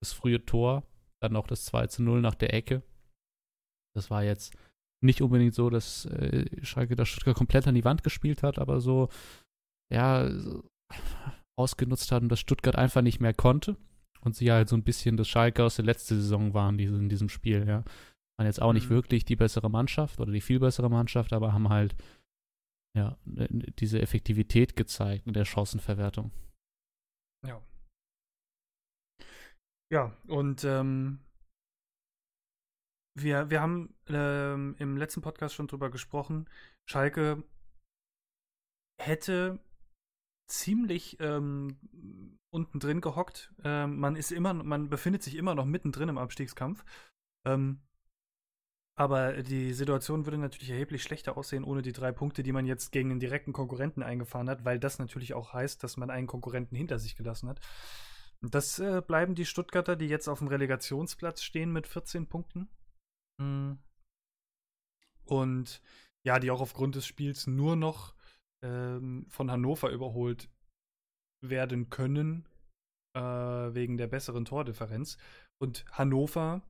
das frühe Tor, dann auch das 2 zu 0 nach der Ecke. Das war jetzt nicht unbedingt so, dass äh, Schalke das Stuttgart komplett an die Wand gespielt hat, aber so, ja, so ausgenutzt hat und dass Stuttgart einfach nicht mehr konnte. Und sie halt so ein bisschen das Schalke aus der letzten Saison waren, die in diesem Spiel, ja. Waren jetzt auch nicht mhm. wirklich die bessere Mannschaft oder die viel bessere Mannschaft, aber haben halt, ja, diese Effektivität gezeigt in der Chancenverwertung. Ja. Ja, und ähm, wir, wir haben ähm, im letzten Podcast schon drüber gesprochen. Schalke hätte ziemlich ähm, unten drin gehockt. Ähm, man ist immer, man befindet sich immer noch mittendrin im Abstiegskampf. Ähm, aber die Situation würde natürlich erheblich schlechter aussehen ohne die drei Punkte, die man jetzt gegen den direkten Konkurrenten eingefahren hat, weil das natürlich auch heißt, dass man einen Konkurrenten hinter sich gelassen hat. Das äh, bleiben die Stuttgarter, die jetzt auf dem Relegationsplatz stehen mit 14 Punkten. Mhm. Und ja, die auch aufgrund des Spiels nur noch ähm, von Hannover überholt werden können, äh, wegen der besseren Tordifferenz. Und Hannover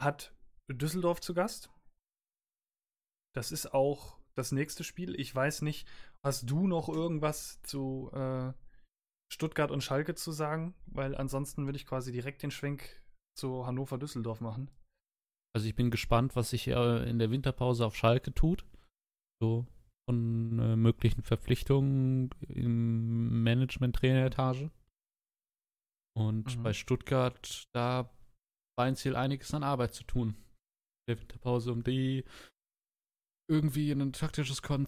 hat Düsseldorf zu Gast. Das ist auch das nächste Spiel. Ich weiß nicht, hast du noch irgendwas zu äh, Stuttgart und Schalke zu sagen? Weil ansonsten würde ich quasi direkt den Schwenk zu Hannover-Düsseldorf machen. Also ich bin gespannt, was sich äh, in der Winterpause auf Schalke tut. So von äh, möglichen Verpflichtungen im Management-Traineretage. Und mhm. bei Stuttgart, da Weinziel einiges an Arbeit zu tun. Der Winterpause, um die irgendwie in ein taktisches Kon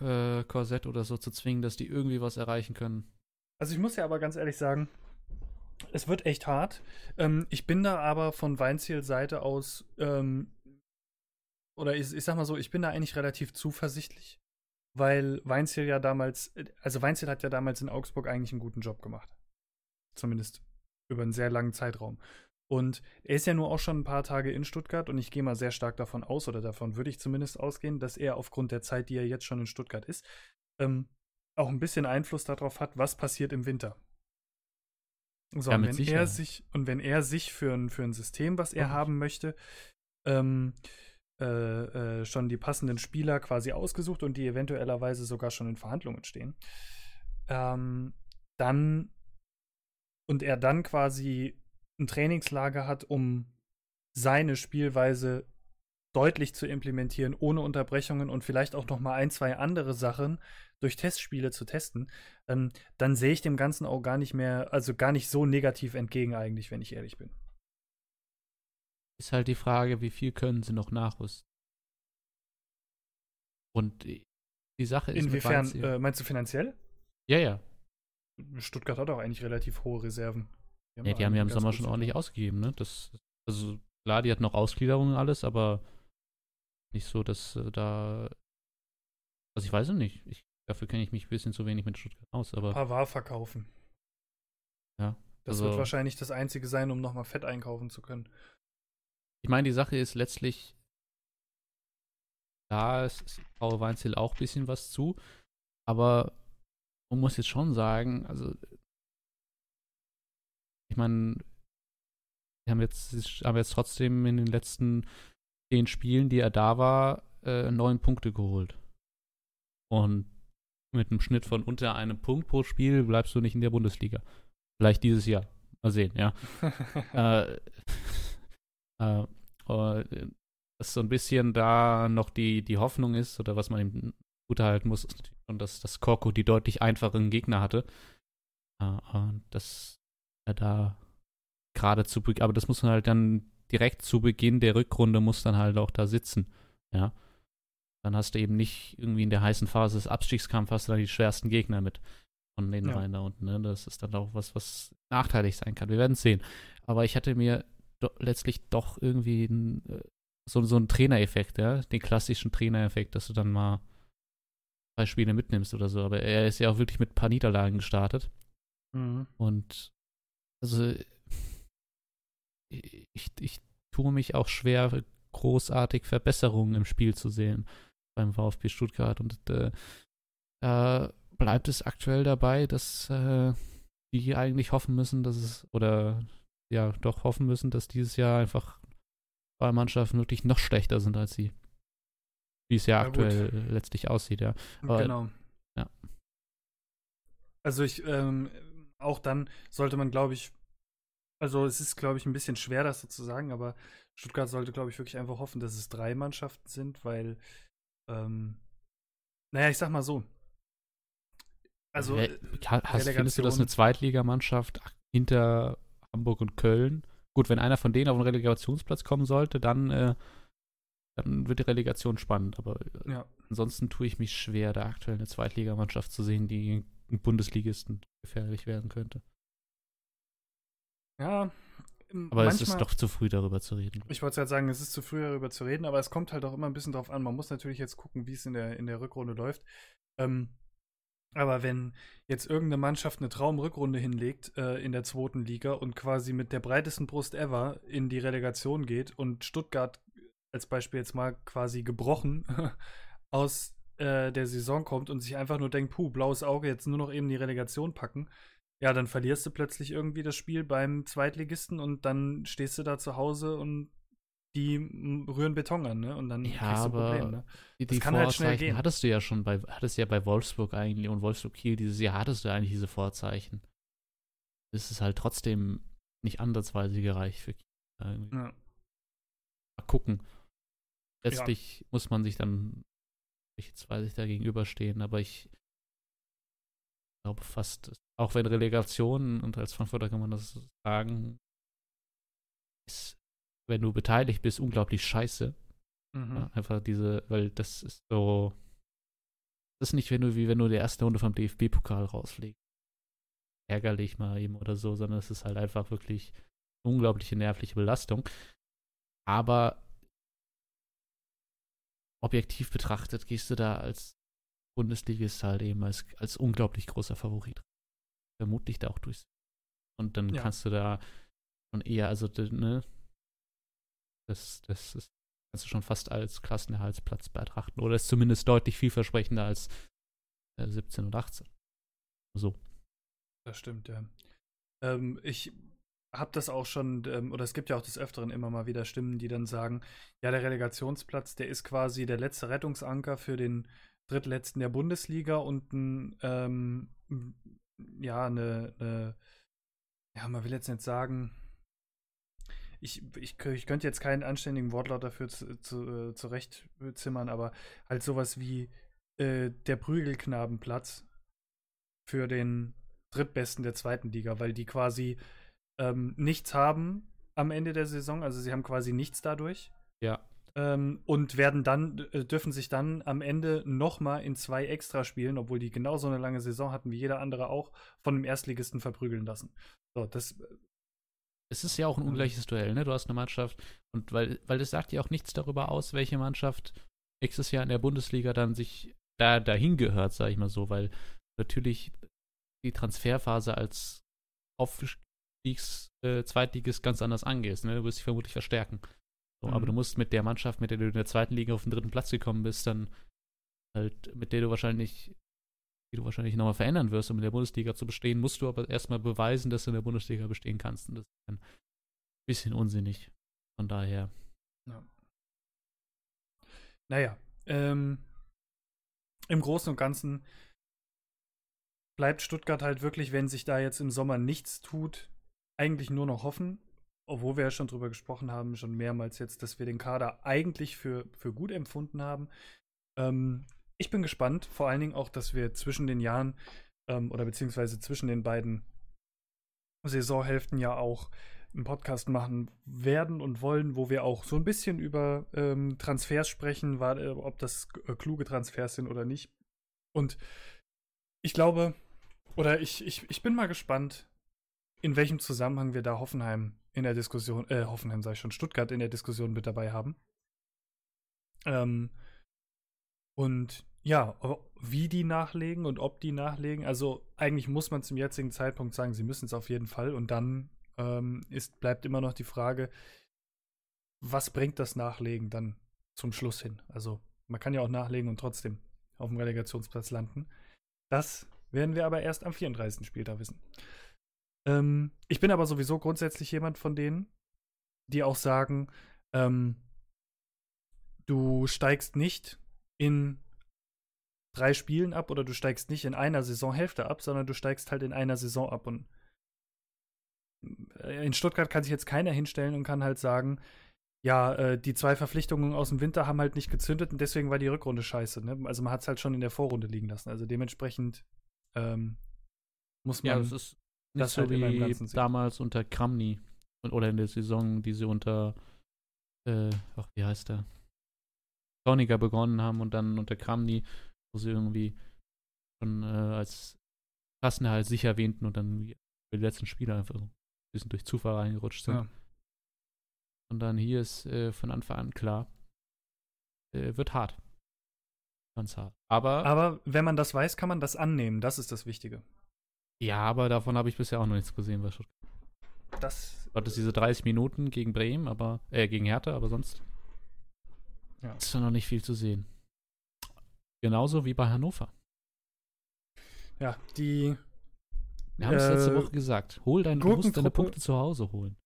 äh, Korsett oder so zu zwingen, dass die irgendwie was erreichen können. Also ich muss ja aber ganz ehrlich sagen, es wird echt hart. Ähm, ich bin da aber von Weinziels Seite aus, ähm, oder ich, ich sag mal so, ich bin da eigentlich relativ zuversichtlich, weil Weinziel ja damals, also Weinziel hat ja damals in Augsburg eigentlich einen guten Job gemacht. Zumindest über einen sehr langen Zeitraum. Und er ist ja nur auch schon ein paar Tage in Stuttgart und ich gehe mal sehr stark davon aus, oder davon würde ich zumindest ausgehen, dass er aufgrund der Zeit, die er jetzt schon in Stuttgart ist, ähm, auch ein bisschen Einfluss darauf hat, was passiert im Winter. So, ja, und, wenn er sich, und wenn er sich für ein, für ein System, was er oh. haben möchte, ähm, äh, äh, schon die passenden Spieler quasi ausgesucht und die eventuellerweise sogar schon in Verhandlungen stehen, ähm, dann und er dann quasi ein Trainingslager hat, um seine Spielweise deutlich zu implementieren, ohne Unterbrechungen und vielleicht auch noch mal ein, zwei andere Sachen durch Testspiele zu testen, ähm, dann sehe ich dem Ganzen auch gar nicht mehr, also gar nicht so negativ entgegen eigentlich, wenn ich ehrlich bin. Ist halt die Frage, wie viel können sie noch nachrüsten? Und die Sache ist. Inwiefern, äh, meinst du finanziell? Ja, ja. Stuttgart hat auch eigentlich relativ hohe Reserven. Die haben ja, die haben ja im Sommer schon ordentlich ausgegeben, ne? Das, also klar, die hat noch Ausgliederungen und alles, aber nicht so, dass äh, da. Also ich weiß es nicht. Ich, dafür kenne ich mich ein bisschen zu wenig mit Stuttgart aus, aber. Pavar verkaufen. Ja. Das also, wird wahrscheinlich das Einzige sein, um nochmal Fett einkaufen zu können. Ich meine, die Sache ist letztlich, da ist Paul Weinzel auch ein bisschen was zu, aber man muss jetzt schon sagen, also ich meine, wir haben jetzt, haben jetzt trotzdem in den letzten zehn Spielen, die er da war, äh, neun Punkte geholt. Und mit einem Schnitt von unter einem Punkt pro Spiel bleibst du nicht in der Bundesliga. Vielleicht dieses Jahr. Mal sehen, ja. äh, äh, äh, dass so ein bisschen da noch die, die Hoffnung ist, oder was man ihm gutehalten muss, ist natürlich schon, dass das Korko die deutlich einfacheren Gegner hatte. Äh, dass er da gerade zu Beginn, aber das muss man halt dann direkt zu Beginn der Rückrunde muss dann halt auch da sitzen. Ja. Dann hast du eben nicht irgendwie in der heißen Phase des Abstiegskampfs hast du dann die schwersten Gegner mit von den ja. Reihen da unten. Ne? Das ist dann auch was, was nachteilig sein kann. Wir werden es sehen. Aber ich hatte mir do letztlich doch irgendwie ein, äh, so, so einen Trainereffekt, ja, den klassischen Trainereffekt, dass du dann mal zwei Spiele mitnimmst oder so. Aber er ist ja auch wirklich mit ein paar Niederlagen gestartet. Mhm. Und also ich, ich tue mich auch schwer, großartig Verbesserungen im Spiel zu sehen beim VfB Stuttgart. Und äh, da bleibt es aktuell dabei, dass äh, die eigentlich hoffen müssen, dass es, oder ja, doch hoffen müssen, dass dieses Jahr einfach zwei Mannschaften wirklich noch schlechter sind als sie. Wie es ja, ja aktuell gut. letztlich aussieht, ja. Aber, genau. Ja. Also ich, ähm, auch dann sollte man, glaube ich, also es ist, glaube ich, ein bisschen schwer, das so zu sagen, aber Stuttgart sollte, glaube ich, wirklich einfach hoffen, dass es drei Mannschaften sind, weil, ähm, naja, ich sag mal so. Also, äh, hast, findest du das eine Zweitligamannschaft hinter Hamburg und Köln? Gut, wenn einer von denen auf den Relegationsplatz kommen sollte, dann, äh, dann wird die Relegation spannend. Aber äh, ja. ansonsten tue ich mich schwer, da aktuell eine Zweitligamannschaft zu sehen, die Bundesligisten gefährlich werden könnte. Ja. Aber manchmal, es ist doch zu früh, darüber zu reden. Ich wollte gerade sagen, es ist zu früh, darüber zu reden, aber es kommt halt auch immer ein bisschen drauf an. Man muss natürlich jetzt gucken, wie es in der, in der Rückrunde läuft. Ähm, aber wenn jetzt irgendeine Mannschaft eine Traumrückrunde hinlegt äh, in der zweiten Liga und quasi mit der breitesten Brust ever in die Relegation geht und Stuttgart als Beispiel jetzt mal quasi gebrochen aus äh, der Saison kommt und sich einfach nur denkt, puh, blaues Auge, jetzt nur noch eben die Relegation packen, ja, dann verlierst du plötzlich irgendwie das Spiel beim Zweitligisten und dann stehst du da zu Hause und die rühren Beton an, ne? Und dann ja, kriegst du aber Problem, ne? Die, die kann halt schnell gehen. hattest du ja schon bei, hattest ja bei Wolfsburg eigentlich und Wolfsburg Kiel dieses Jahr hattest du eigentlich diese Vorzeichen. Das ist halt trotzdem nicht ansatzweise gereicht für Kiel. Ja. Mal gucken. Letztlich ja. muss man sich dann, ich jetzt weiß ich da gegenüberstehen, aber ich glaube fast, auch wenn Relegation, und als Frankfurter kann man das sagen, ist, wenn du beteiligt bist, unglaublich scheiße. Mhm. Ja, einfach diese, weil das ist so, das ist nicht, wenn du, wie wenn du die erste Runde vom DFB-Pokal rausfliegst. Ärgerlich mal eben oder so, sondern es ist halt einfach wirklich unglaubliche nervliche Belastung. Aber objektiv betrachtet gehst du da als Bundesligist halt eben als, als unglaublich großer Favorit. Vermutlich da auch durch. Und dann Ja. kannst du da schon eher, also, ne, das, das ist, kannst du schon fast als Klassenerhaltsplatz betrachten. Oder ist zumindest deutlich vielversprechender als äh, 17 und 18. So. Das stimmt, ja. Ähm, ich habe das auch schon, ähm, oder es gibt ja auch des Öfteren immer mal wieder Stimmen, die dann sagen, ja, der Relegationsplatz, der ist quasi der letzte Rettungsanker für den drittletzten der Bundesliga und ein, ähm, ja, eine, eine, ja, man will jetzt nicht sagen, ich, ich, ich könnte jetzt keinen anständigen Wortlaut dafür zu, zu, äh, zurechtzimmern, aber halt sowas wie äh, der Prügelknabenplatz für den drittbesten der zweiten Liga, weil die quasi ähm, nichts haben am Ende der Saison, also sie haben quasi nichts dadurch Ja. ähm, und werden dann, äh, dürfen sich dann am Ende nochmal in zwei Extraspielen, obwohl die genauso eine lange Saison hatten wie jeder andere auch, von dem Erstligisten verprügeln lassen. So, das, Es ist ja auch ein ungleiches Duell, ne? Du hast eine Mannschaft und weil, weil es sagt ja auch nichts darüber aus, welche Mannschaft nächstes Jahr in der Bundesliga dann sich da dahin gehört, sag ich mal so, weil natürlich die Transferphase als Aufstiegs äh, Zweitligist ganz anders angehst, ne? Du wirst dich vermutlich verstärken. So, Aber Mhm. du musst mit der Mannschaft, mit der du in der zweiten Liga auf den dritten Platz gekommen bist, dann halt, mit der du wahrscheinlich, die du wahrscheinlich nochmal verändern wirst, um in der Bundesliga zu bestehen, musst du aber erstmal beweisen, dass du in der Bundesliga bestehen kannst. Und das ist ein bisschen unsinnig. Von daher. naja, ähm, im Großen und Ganzen bleibt Stuttgart halt wirklich, wenn sich da jetzt im Sommer nichts tut, eigentlich nur noch hoffen. Obwohl wir ja schon drüber gesprochen haben, schon mehrmals jetzt, dass wir den Kader eigentlich für, für gut empfunden haben. Ähm, ich bin gespannt, vor allen Dingen auch, dass wir zwischen den Jahren ähm, oder beziehungsweise zwischen den beiden Saisonhälften ja auch einen Podcast machen werden und wollen, wo wir auch so ein bisschen über ähm, Transfers sprechen, war, äh, ob das äh, kluge Transfers sind oder nicht. Und ich glaube, oder ich, ich, ich bin mal gespannt, in welchem Zusammenhang wir da Hoffenheim in der Diskussion, äh, Hoffenheim ich schon, Stuttgart in der Diskussion mit dabei haben. Ähm, und ja, wie die nachlegen und ob die nachlegen. Also eigentlich muss man zum jetzigen Zeitpunkt sagen, sie müssen es auf jeden Fall. Und dann ähm, ist, bleibt immer noch die Frage, was bringt das Nachlegen dann zum Schluss hin? Also man kann ja auch nachlegen und trotzdem auf dem Relegationsplatz landen. Das werden wir aber erst am 34. Spieltag wissen. Ähm, ich bin aber sowieso grundsätzlich jemand von denen, die auch sagen, ähm, du steigst nicht in drei Spielen ab oder du steigst nicht in einer Saisonhälfte ab, sondern du steigst halt in einer Saison ab. Und äh, in Stuttgart kann sich jetzt keiner hinstellen und kann halt sagen, ja, äh, die zwei Verpflichtungen aus dem Winter haben halt nicht gezündet und deswegen war die Rückrunde scheiße. Ne? Also man hat es halt schon in der Vorrunde liegen lassen. Also dementsprechend ähm, muss man. Ja, das ist das so halt im wie damals unter Kramny. Und- Oder in der Saison, die sie unter, äh, ach, wie heißt der? Sonniger begonnen haben und dann unter Kramny, wo sie irgendwie schon äh, als Klassenerhalt sicher erwähnten und dann die letzten Spiele einfach so ein bisschen durch Zufall reingerutscht sind. ja. Und dann hier ist äh, von Anfang an klar, äh, wird hart. Ganz hart. Aber, Aber wenn man das weiß, kann man das annehmen. Das ist das Wichtige. Ja, aber davon habe ich bisher auch noch nichts gesehen bei Stuttgart. Das Gott, ist diese 30 Minuten gegen Bremen, aber, äh, gegen Hertha, aber sonst Ja. ist da noch nicht viel zu sehen. Genauso wie bei Hannover. ja, die Wir haben es letzte Äh, Woche gesagt. Hol dein, du musst deine Punkte zu Hause holen.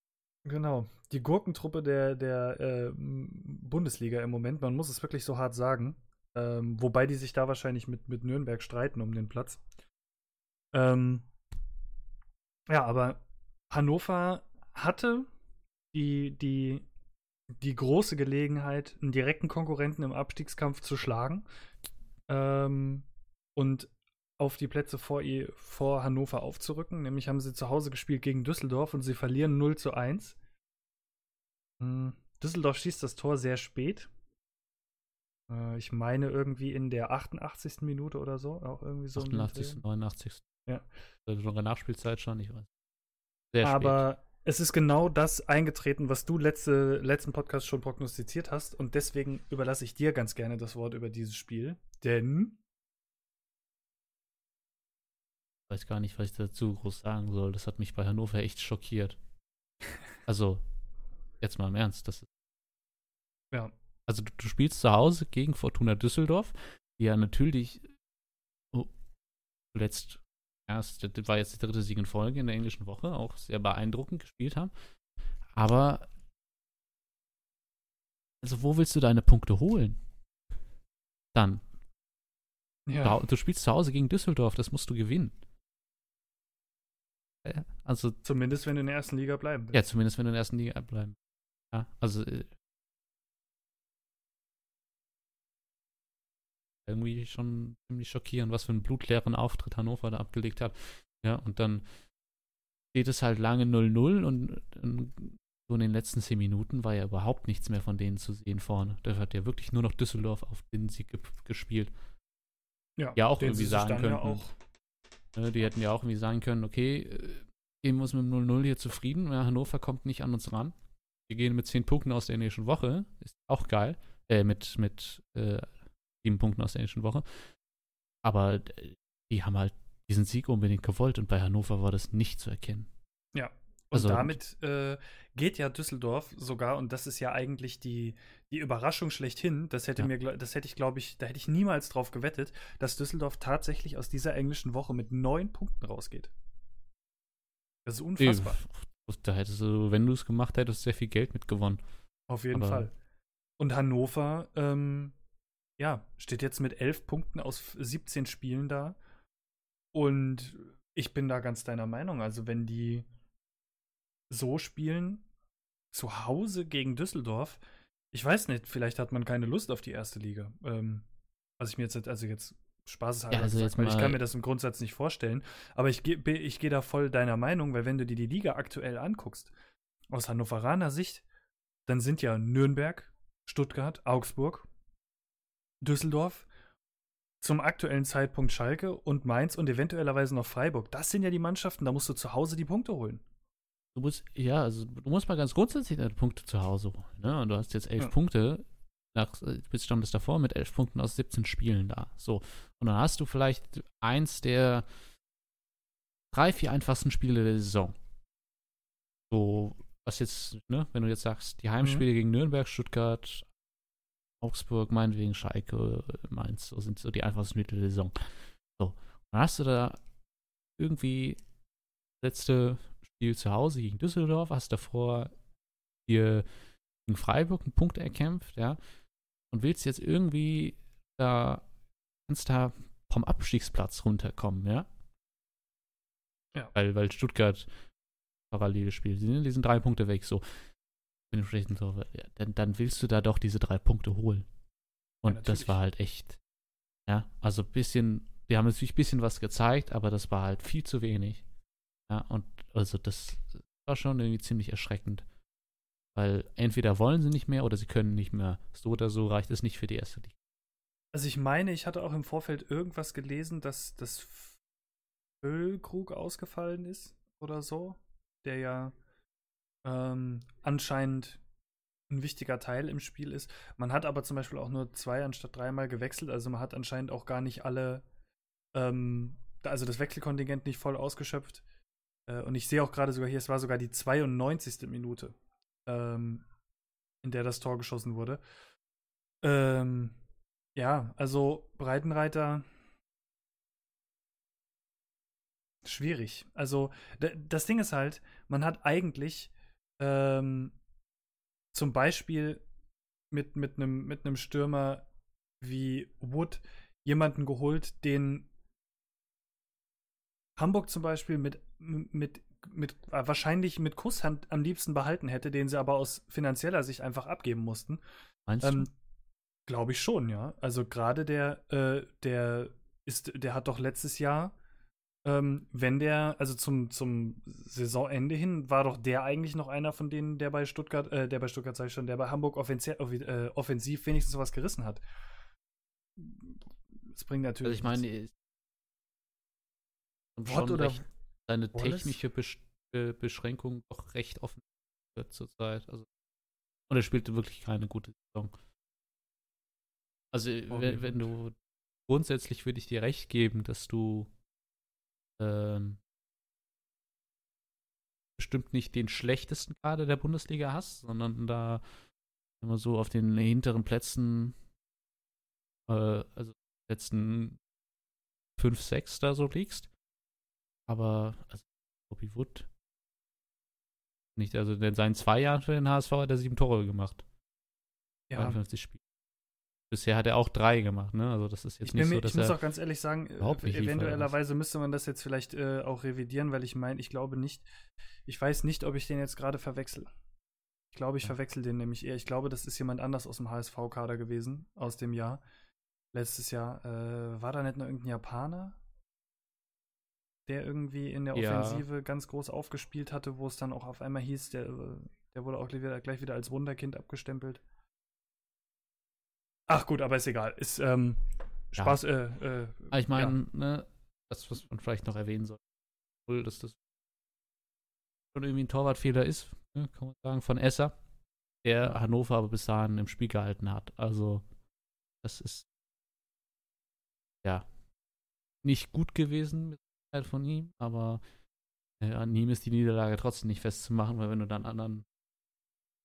Genau. Die Gurkentruppe der, der äh, Bundesliga im Moment, man muss es wirklich so hart sagen. Ähm, wobei die sich da wahrscheinlich mit, mit Nürnberg streiten um den Platz. Ähm, ja, aber Hannover hatte die, die, die große Gelegenheit, einen direkten Konkurrenten im Abstiegskampf zu schlagen. Ähm, und auf die Plätze vor, ihr, vor Hannover aufzurücken. Nämlich haben sie zu Hause gespielt gegen Düsseldorf und sie verlieren 0 zu 1. Hm, Düsseldorf schießt das Tor sehr spät. Äh, ich meine irgendwie in der 88. Minute oder so. Auch irgendwie so. um den 88., Dreh. 89. Ja. Also noch in Nachspielzeit schon, ich weiß. Sehr Aber es ist genau das eingetreten, was du letzte, letzten Podcast schon prognostiziert hast. Und deswegen überlasse ich dir ganz gerne das Wort über dieses Spiel. Denn weiß gar nicht, was ich dazu groß sagen soll. Das hat mich bei Hannover echt schockiert. Also, jetzt mal im Ernst, das ist. Ja. Also, du, du spielst zu Hause gegen Fortuna Düsseldorf, die ja natürlich oh, zuletzt erst, das war jetzt der dritte Sieg in Folge in der englischen Woche, auch sehr beeindruckend gespielt haben. Aber, also, wo willst du deine Punkte holen? Dann. Ja. Du spielst zu Hause gegen Düsseldorf, das musst du gewinnen. Äh, Also, Zumindest, wenn du in der ersten Liga bleiben willst. ja, zumindest wenn du in der ersten Liga bleiben. Ja, also irgendwie schon ziemlich schockierend, was für einen blutleeren Auftritt Hannover da abgelegt hat. Ja, und dann steht es halt lange 0-0 und, und so in den letzten zehn Minuten war ja überhaupt nichts mehr von denen zu sehen vorne. Da hat ja wirklich nur noch Düsseldorf auf den Sieg ge gespielt. ja auch den irgendwie sagen dann ja auch die hätten ja auch irgendwie sagen können, okay, äh, gehen wir uns mit dem 0-0 hier zufrieden. Ja, Hannover kommt nicht an uns ran. Wir gehen mit 10 Punkten aus der nächsten Woche. Ist auch geil. Äh, mit, mit äh, 7 Punkten aus der nächsten Woche. Aber äh, die haben halt diesen Sieg unbedingt gewollt und bei Hannover war das nicht zu erkennen. Ja. Und Also- damit äh, geht ja Düsseldorf sogar, und das ist ja eigentlich die, die Überraschung schlechthin, das hätte Ja. mir, das hätte ich, glaube ich, da hätte ich niemals drauf gewettet, dass Düsseldorf tatsächlich aus dieser englischen Woche mit neun Punkten rausgeht. Das ist unfassbar. Da hättest du, wenn du es gemacht hättest, sehr viel Geld mitgewonnen. Auf jeden aber- Fall. Und Hannover, ähm, ja, steht jetzt mit elf Punkten aus 17 Spielen da. Und ich bin da ganz deiner Meinung. Also, wenn die so spielen, zu Hause gegen Düsseldorf, ich weiß nicht, vielleicht hat man keine Lust auf die erste Liga. Ähm, was ich mir jetzt, also jetzt spaßeshalber Ja, also gesagt, weil ich kann mir das im Grundsatz nicht vorstellen. Aber ich gehe ich geh da voll deiner Meinung, weil wenn du dir die Liga aktuell anguckst, aus Hannoveraner Sicht, dann sind ja Nürnberg, Stuttgart, Augsburg, Düsseldorf, zum aktuellen Zeitpunkt Schalke und Mainz und eventuellerweise noch Freiburg. Das sind ja die Mannschaften, da musst du zu Hause die Punkte holen. Du musst, ja, also du musst mal ganz grundsätzlich deine Punkte zu Hause holen. Ne? Und du hast jetzt elf Ja. Punkte. Nach, äh, bis standest davor mit elf Punkten aus 17 Spielen da. So. Und dann hast du vielleicht eins der drei, vier einfachsten Spiele der Saison. So, was jetzt, ne, wenn du jetzt sagst, die Heimspiele gegen Nürnberg, Stuttgart, Augsburg, meinetwegen Schalke, Mainz, so sind so die einfachsten Spiele der Saison. So. Dann hast du da irgendwie letzte Spiel zu Hause gegen Düsseldorf, hast davor hier gegen Freiburg einen Punkt erkämpft, ja, und willst jetzt irgendwie da, kannst da vom Abstiegsplatz runterkommen, ja? Ja. Weil, weil Stuttgart parallel spielt. Die sind, die sind drei Punkte weg, so. Mit dem schlechten. Ja, dann, dann willst du da doch diese drei Punkte holen. Und das natürlich. war halt echt, ja, also ein bisschen, die haben natürlich ein bisschen was gezeigt, aber das war halt viel zu wenig. Ja, und also das war schon irgendwie ziemlich erschreckend. Weil entweder wollen sie nicht mehr oder sie können nicht mehr. So oder so reicht es nicht für die erste Liga. Also ich meine, ich hatte auch im Vorfeld irgendwas gelesen, dass das Füllkrug ausgefallen ist oder so, der ja ähm, anscheinend ein wichtiger Teil im Spiel ist. Man hat aber zum Beispiel auch nur zwei anstatt dreimal gewechselt, also man hat anscheinend auch gar nicht alle, ähm, also das Wechselkontingent nicht voll ausgeschöpft. Äh, und ich sehe auch gerade sogar hier, es war sogar die 92. Minute, ähm, in der das Tor geschossen wurde. Ähm, ja, also Breitenreiter schwierig. Also das Ding ist halt, man hat eigentlich ähm, zum Beispiel mit mit einem mit einem Stürmer wie Wood jemanden geholt, den Hamburg zum Beispiel mit mit mit äh, wahrscheinlich mit Kusshand am liebsten behalten hätte, den sie aber aus finanzieller Sicht einfach abgeben mussten. Meinst Ähm, du? Glaube ich schon, ja. Also gerade der, äh, der ist, der hat doch letztes Jahr, ähm, wenn der, also zum, zum Saisonende hin, war doch der eigentlich noch einer von denen, der bei Stuttgart, äh, der bei Stuttgart sag ich schon, der bei Hamburg offensiv, äh, offensiv wenigstens was gerissen hat. Das bringt Also natürlich. ich meine, Watt oder recht, seine Wallace? technische Besch Be Beschränkung doch recht offen zurzeit. Also, und er spielte wirklich keine gute Saison. Also, Okay, wenn, wenn du grundsätzlich würde ich dir recht geben, dass du ähm, bestimmt nicht den schlechtesten Kader der Bundesliga hast, sondern da immer so auf den hinteren Plätzen, äh, also letzten 5, 6 da so liegst. Aber also, Bobby Wood nicht, also in seinen zwei Jahren für den HSV hat er sieben Tore gemacht. Ja. 52 Spiele. Bisher hat er auch drei gemacht, ne? Also das ist jetzt Ich, nicht mir, so, dass ich muss auch ganz ehrlich sagen, äh, eventuellerweise müsste man das jetzt vielleicht äh, auch revidieren, weil ich meine, ich glaube nicht, ich weiß nicht, ob ich den jetzt gerade verwechsel. Ich glaube, ich Ja. verwechsel den nämlich eher. Ich glaube, das ist jemand anders aus dem HSV-Kader gewesen, aus dem Jahr. Letztes Jahr. Äh, war da nicht noch irgendein Japaner? Der irgendwie in der Ja. Offensive ganz groß aufgespielt hatte, wo es dann auch auf einmal hieß, der, äh, der wurde auch gleich wieder als Wunderkind abgestempelt. Ach gut, aber ist egal. Ist ähm, Ja. Spaß, äh, äh, Aber ich meine, ne, das, was man vielleicht noch erwähnen soll, dass das schon irgendwie ein Torwartfehler ist, ne, kann man sagen, von Esser, der Hannover aber bis dahin im Spiel gehalten hat. Also, das ist ja nicht gut gewesen von ihm, aber äh, an ihm ist die Niederlage trotzdem nicht festzumachen, weil wenn du dann anderen,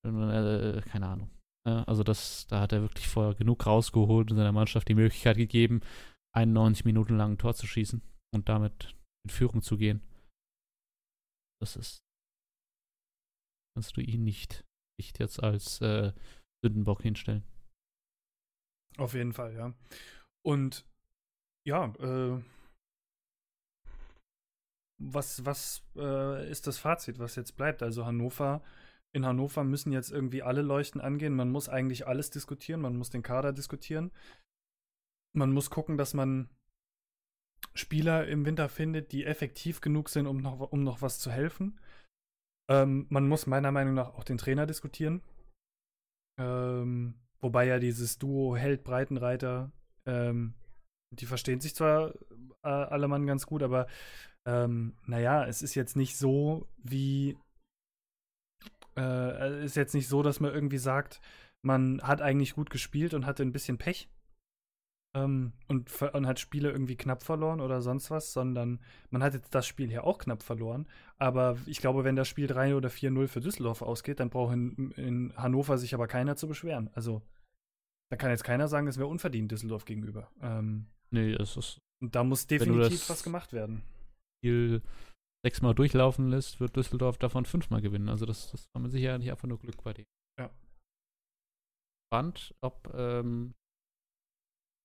wenn du, äh, keine Ahnung. Äh, also das, da hat er wirklich vorher genug rausgeholt und seiner Mannschaft die Möglichkeit gegeben, 91 Minuten lang ein Tor zu schießen und damit in Führung zu gehen. Das ist. Kannst du ihn nicht, nicht jetzt als äh, Sündenbock hinstellen. Auf jeden Fall, ja. Und ja, äh, was, was äh, ist das Fazit, was jetzt bleibt? Also Hannover, in Hannover müssen jetzt irgendwie alle Leuchten angehen. Man muss eigentlich alles diskutieren, man muss den Kader diskutieren. Man muss gucken, dass man Spieler im Winter findet, die effektiv genug sind, um noch, um noch was zu helfen. Ähm, man muss meiner Meinung nach auch den Trainer diskutieren. Ähm, wobei ja dieses Duo Held-Breitenreiter, ähm, die verstehen sich zwar äh, alle Mann ganz gut, aber ähm, naja, es ist jetzt nicht so wie äh, es ist jetzt nicht so, dass man irgendwie sagt, man hat eigentlich gut gespielt und hatte ein bisschen Pech ähm, und, und hat Spiele irgendwie knapp verloren oder sonst was, sondern man hat jetzt das Spiel hier auch knapp verloren. Aber ich glaube, wenn das Spiel 3 oder 4-0 für Düsseldorf ausgeht, dann braucht in, in Hannover sich aber keiner zu beschweren. Also da kann jetzt keiner sagen, es wäre unverdient Düsseldorf gegenüber. Ähm, Nee, es ist und da muss definitiv was gemacht werden. Spiel sechsmal durchlaufen lässt, wird Düsseldorf davon fünfmal gewinnen. Also das, das war mit Sicherheit nicht einfach nur Glück bei denen. Ja. Spannend, ob ähm,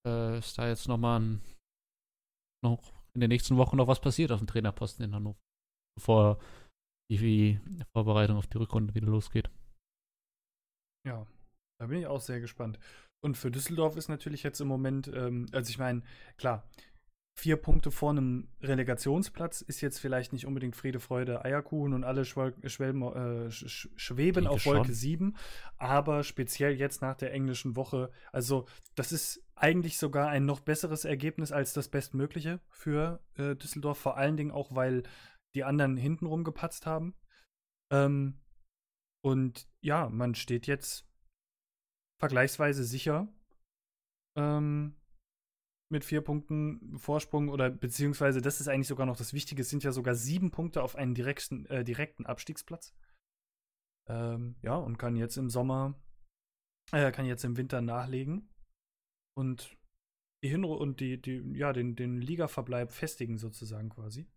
äh, es da jetzt nochmal ein, noch in den nächsten Wochen noch was passiert auf dem Trainerposten in Hannover, bevor die Vorbereitung auf die Rückrunde wieder losgeht. Ja, da bin ich auch sehr gespannt. Und für Düsseldorf ist natürlich jetzt im Moment, ähm, also ich meine, klar, vier Punkte vor einem Relegationsplatz ist jetzt vielleicht nicht unbedingt Friede, Freude, Eierkuchen und alle schwel schwelben, äh, sch sch- schweben auf Wolke schon. 7, aber speziell jetzt nach der englischen Woche, also das ist eigentlich sogar ein noch besseres Ergebnis als das Bestmögliche für äh, Düsseldorf, vor allen Dingen auch, weil die anderen hintenrum gepatzt haben. Ähm, und ja, man steht jetzt vergleichsweise sicher ähm, mit vier Punkten Vorsprung oder beziehungsweise das ist eigentlich sogar noch das Wichtige, es sind ja sogar sieben Punkte auf einen direkten, äh, direkten Abstiegsplatz. Ähm, ja, und kann jetzt im Sommer, äh, kann jetzt im Winter nachlegen und die Hinru und die, die, ja, den, den Ligaverbleib festigen sozusagen quasi.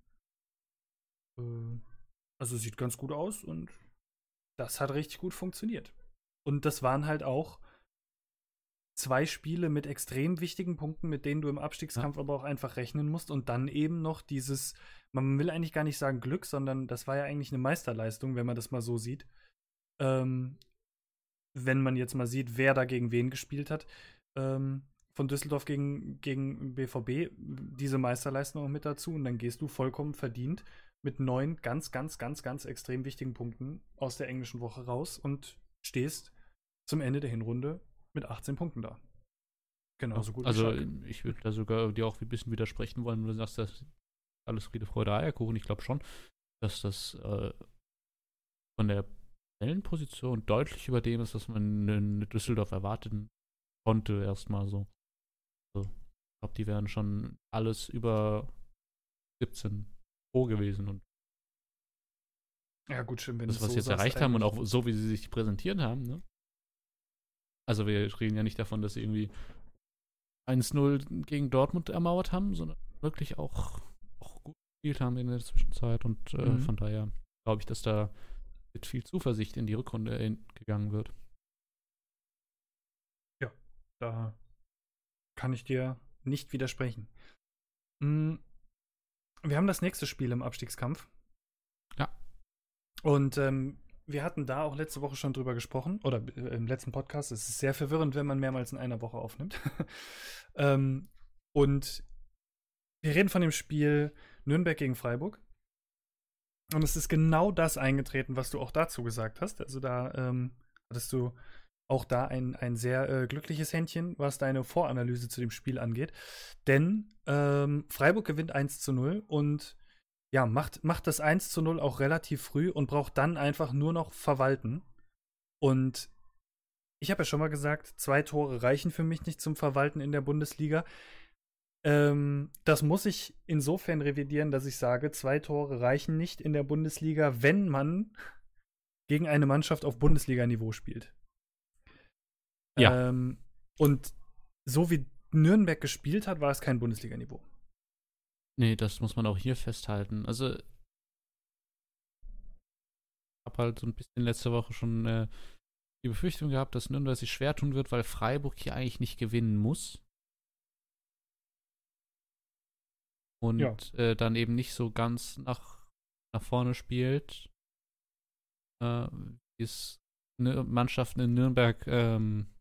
Äh, also sieht ganz gut aus und das hat richtig gut funktioniert. Und das waren halt auch zwei Spiele mit extrem wichtigen Punkten, mit denen du im Abstiegskampf aber auch einfach rechnen musst. Und dann eben noch dieses, man will eigentlich gar nicht sagen Glück, sondern das war ja eigentlich eine Meisterleistung, wenn man das mal so sieht. Ähm, wenn man jetzt mal sieht, wer da gegen wen gespielt hat. Ähm, von Düsseldorf gegen, gegen BVB, diese Meisterleistung auch mit dazu. Und dann gehst du vollkommen verdient mit neun ganz, ganz, ganz, ganz extrem wichtigen Punkten aus der englischen Woche raus und stehst zum Ende der Hinrunde mit 18 Punkten da. Genauso gut. Also ich würde da sogar dir auch ein bisschen widersprechen wollen, wenn du sagst, das alles Friede, Freude, Eierkuchen. Ich glaube schon, dass das äh, von der Tabellenposition deutlich über dem ist, was man in Düsseldorf erwarten konnte, erstmal so. Also, ich glaube, die werden schon alles über 17 froh gewesen. Und ja, gut, schön, wenn das, was so sie jetzt sagst, erreicht haben und auch so, wie sie sich präsentiert haben, ne? Also wir reden ja nicht davon, dass sie irgendwie 1-0 gegen Dortmund ermauert haben, sondern wirklich auch, auch gut gespielt haben in der Zwischenzeit. Und äh, Mhm. von daher glaube ich, dass da mit viel Zuversicht in die Rückrunde in- gegangen wird. Da kann ich dir nicht widersprechen. Mm, Wir haben das nächste Spiel im Abstiegskampf. Ja. Und ähm, wir hatten da auch letzte Woche schon drüber gesprochen, oder äh, im letzten Podcast. Es ist sehr verwirrend, wenn man mehrmals in einer Woche aufnimmt. ähm, und wir reden von dem Spiel Nürnberg gegen Freiburg. Und es ist genau das eingetreten, was du auch dazu gesagt hast. Also da ähm, hattest du auch da ein, ein sehr äh, glückliches Händchen, was deine Voranalyse zu dem Spiel angeht. Denn ähm, Freiburg gewinnt 1 zu 0 und ja, macht, macht das 1 zu 0 auch relativ früh und braucht dann einfach nur noch verwalten. Und ich habe ja schon mal gesagt, zwei Tore reichen für mich nicht zum Verwalten in der Bundesliga. Ähm, das muss ich insofern revidieren, dass ich sage, zwei Tore reichen nicht in der Bundesliga, wenn man gegen eine Mannschaft auf Bundesliga-Niveau spielt. Ja. Ähm, und so wie Nürnberg gespielt hat, war es kein Bundesliga-Niveau. Nee, das muss man auch hier festhalten. Also, ich habe halt so ein bisschen letzte Woche schon äh, die Befürchtung gehabt, dass Nürnberg sich schwer tun wird, weil Freiburg hier eigentlich nicht gewinnen muss. Und Ja. äh, dann eben nicht so ganz nach, nach vorne spielt. Äh, wie es Mannschaften in Nürnberg, ähm,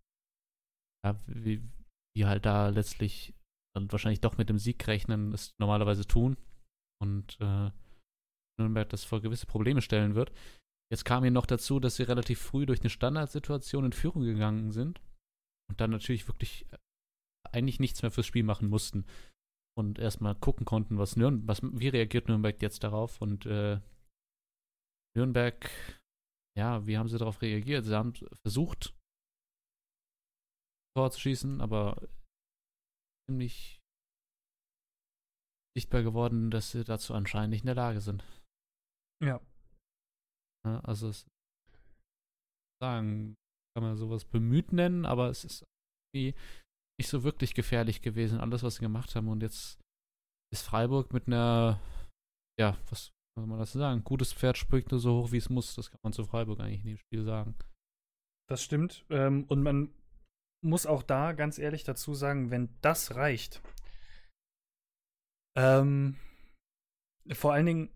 ja, wie, die halt da letztlich und wahrscheinlich doch mit dem Sieg rechnen, das normalerweise tun. Und äh, Nürnberg das vor gewisse Probleme stellen wird. Jetzt kam hier noch dazu, dass sie relativ früh durch eine Standardsituation in Führung gegangen sind und dann natürlich wirklich äh, eigentlich nichts mehr fürs Spiel machen mussten und erstmal gucken konnten, was Nürnberg, was, wie reagiert Nürnberg jetzt darauf und äh, Nürnberg, ja, wie haben sie darauf reagiert? Sie haben versucht, Tor zu schießen, aber ziemlich sichtbar geworden, dass sie dazu anscheinend nicht in der Lage sind. Ja. Ja, also es sagen, kann man sowas bemüht nennen, aber es ist irgendwie nicht so wirklich gefährlich gewesen, alles, was sie gemacht haben. Und jetzt ist Freiburg mit einer, ja, was soll man das sagen? Gutes Pferd springt nur so hoch, wie es muss. Das kann man zu Freiburg eigentlich in dem Spiel sagen. Das stimmt. Ähm, und man muss auch da ganz ehrlich dazu sagen, wenn das reicht, ähm, vor allen Dingen,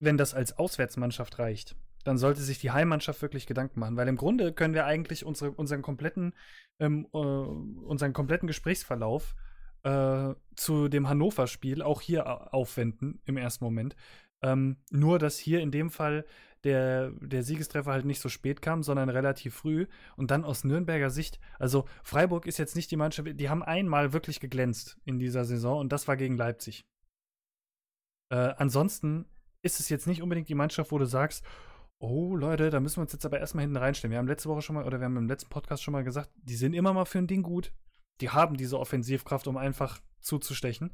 wenn das als Auswärtsmannschaft reicht, dann sollte sich die Heimmannschaft wirklich Gedanken machen, weil im Grunde können wir eigentlich unsere, unseren kompletten, ähm, äh, unseren kompletten Gesprächsverlauf äh, zu dem Hannover-Spiel auch hier au- aufwenden im ersten Moment. Ähm, nur, dass hier in dem Fall der, der Siegestreffer halt nicht so spät kam, sondern relativ früh. Und dann aus Nürnberger Sicht, also Freiburg ist jetzt nicht die Mannschaft, die haben einmal wirklich geglänzt in dieser Saison und das war gegen Leipzig. Äh, ansonsten ist es jetzt nicht unbedingt die Mannschaft, wo du sagst, oh Leute, da müssen wir uns jetzt aber erstmal hinten reinstellen. Wir haben letzte Woche schon mal, oder wir haben im letzten Podcast schon mal gesagt, die sind immer mal für ein Ding gut. Die haben diese Offensivkraft, um einfach zuzustechen.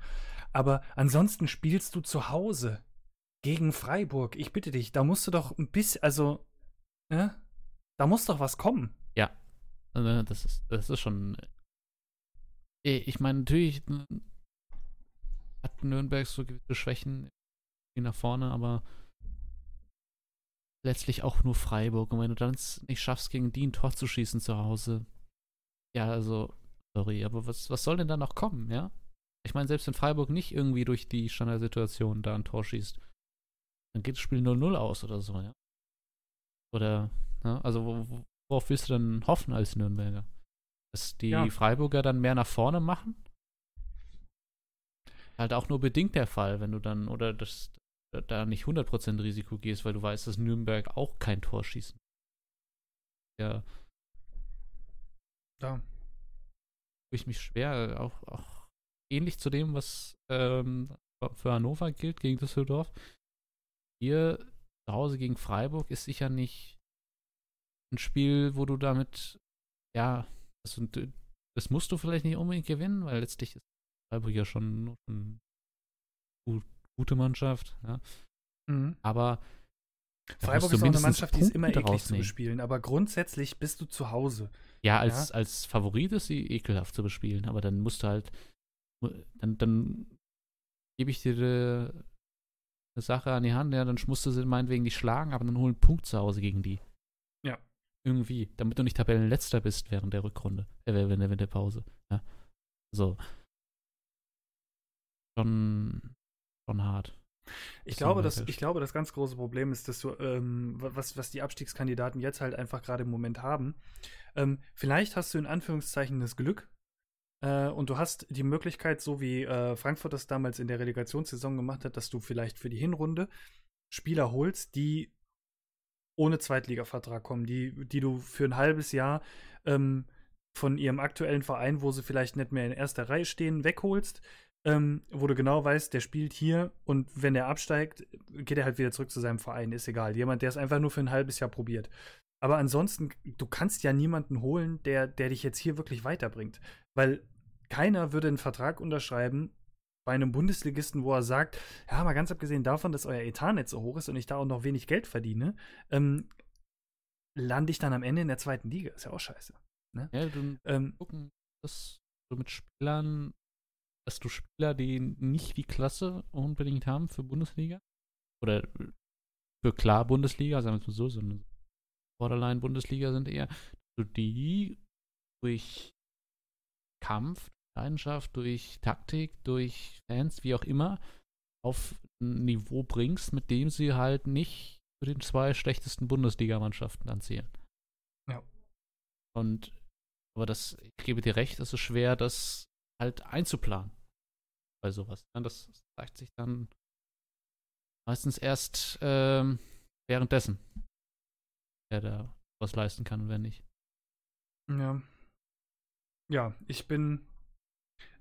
Aber ansonsten spielst du zu Hause gegen Freiburg. Ich bitte dich, da musst du doch ein bisschen, also, ne? Da muss doch was kommen. Also das ist, das ist schon. äh, Ich meine, natürlich äh, hat Nürnberg so gewisse Schwächen nach vorne, aber letztlich auch nur Freiburg. Und wenn du dann nicht schaffst, gegen die ein Tor zu schießen zu Hause, ja, also, sorry, aber was, was soll denn da noch kommen, ja? Ich meine, selbst wenn Freiburg nicht irgendwie durch die Standardsituation da ein Tor schießt, dann geht das Spiel 0-0 aus oder so, ja? Oder, ne? also wo, wo- worauf willst du denn hoffen als Nürnberger? Dass die Ja. Freiburger dann mehr nach vorne machen? Halt auch nur bedingt der Fall, wenn du dann, oder das, da nicht 100% Risiko gehst, weil du weißt, dass Nürnberg auch kein Tor schießen. Ja, Da. tue ich mich schwer, auch, auch ähnlich zu dem, was ähm, für Hannover gilt gegen Düsseldorf. Hier zu Hause gegen Freiburg ist sicher nicht ein Spiel, wo du damit, ja, das, das musst du vielleicht nicht unbedingt gewinnen, weil letztlich ist Freiburg ja schon, schon gut, gute Mannschaft, ja. Mhm. Aber Freiburg ist auch eine Mannschaft, die ist immer eklig zu bespielen, aber grundsätzlich bist du zu Hause. Ja, als, ja? als Favorit ist sie ekelhaft zu bespielen, aber dann musst du halt, dann, dann gebe ich dir eine, Sache an die Hand, ja, dann musst du sie meinetwegen nicht schlagen, aber dann holen einen Punkt zu Hause gegen die. Ja. Irgendwie, damit du nicht Tabellenletzter bist während der Rückrunde, äh, während der Winterpause. Ja. So. Schon, schon hart. Ich glaube, das, ich glaube, das ganz große Problem ist, dass du, ähm, was, was die Abstiegskandidaten jetzt halt einfach gerade im Moment haben. Ähm, vielleicht hast du in Anführungszeichen das Glück äh, und du hast die Möglichkeit, so wie äh, Frankfurt das damals in der Relegationssaison gemacht hat, dass du vielleicht für die Hinrunde Spieler holst, die ohne Zweitligavertrag kommen, die, die du für ein halbes Jahr ähm, von ihrem aktuellen Verein, wo sie vielleicht nicht mehr in erster Reihe stehen, wegholst, ähm, wo du genau weißt, der spielt hier und wenn er absteigt, geht er halt wieder zurück zu seinem Verein, ist egal. Jemand, der es einfach nur für ein halbes Jahr probiert. Aber ansonsten, du kannst ja niemanden holen, der, der dich jetzt hier wirklich weiterbringt. Weil keiner würde einen Vertrag unterschreiben bei einem Bundesligisten, wo er sagt, ja, mal ganz abgesehen davon, dass euer Etat nicht so hoch ist und ich da auch noch wenig Geld verdiene, ähm, lande ich dann am Ende in der zweiten Liga. Ist ja auch scheiße. Ne? Ja, du ähm, gucken, dass du mit Spielern dass du Spieler, die nicht die Klasse unbedingt haben für Bundesliga oder für klar Bundesliga, sagen wir es mal so, sondern Borderline Bundesliga sind eher, dass du die durch Kampf, Leidenschaft, durch Taktik, durch Fans, wie auch immer, auf ein Niveau bringst, mit dem sie halt nicht zu den zwei schlechtesten Bundesligamannschaften anzählen. Ja. Und aber das, ich gebe dir recht, es ist schwer, das halt einzuplanen bei sowas. Das zeigt sich dann meistens erst ähm, währenddessen, wer da was leisten kann und wer nicht. Ja. Ja, ich bin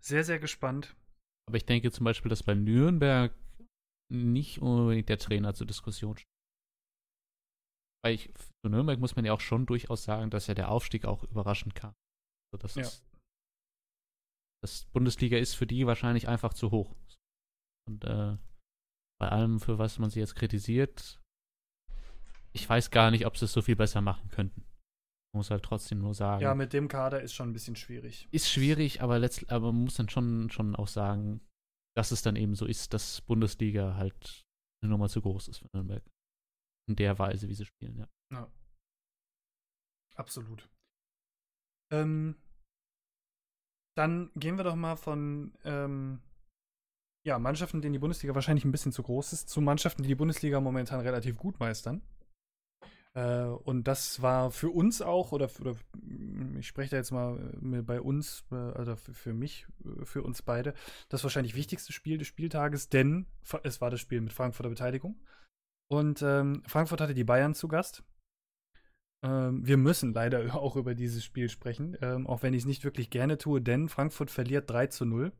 sehr, sehr gespannt. Aber ich denke zum Beispiel, dass bei Nürnberg nicht unbedingt der Trainer zur Diskussion steht. Weil ich, für Nürnberg muss man ja auch schon durchaus sagen, dass ja der Aufstieg auch überraschend kam. Also das ja. ist das Bundesliga ist für die wahrscheinlich einfach zu hoch. Und äh, bei allem, für was man sie jetzt kritisiert, ich weiß gar nicht, ob sie es so viel besser machen könnten. Muss halt trotzdem nur sagen. Ja, mit dem Kader ist schon ein bisschen schwierig. Ist schwierig, aber, letzt, aber man muss dann schon, schon auch sagen, dass es dann eben so ist, dass Bundesliga halt eine Nummer zu groß ist für Nürnberg. In der Weise, wie sie spielen, ja. Ja. Absolut. Ähm, dann gehen wir doch mal von ähm, ja, Mannschaften, denen die Bundesliga wahrscheinlich ein bisschen zu groß ist, zu Mannschaften, die die Bundesliga momentan relativ gut meistern. Äh, und das war für uns auch, oder, oder ich spreche da jetzt mal bei uns, äh, also für, für, mich, äh, für uns beide, das wahrscheinlich wichtigste Spiel des Spieltages, denn es war das Spiel mit Frankfurter Beteiligung. Und ähm, Frankfurt hatte die Bayern zu Gast. Ähm, wir müssen leider auch über dieses Spiel sprechen, ähm, auch wenn ich es nicht wirklich gerne tue, denn Frankfurt verliert 3 zu 0.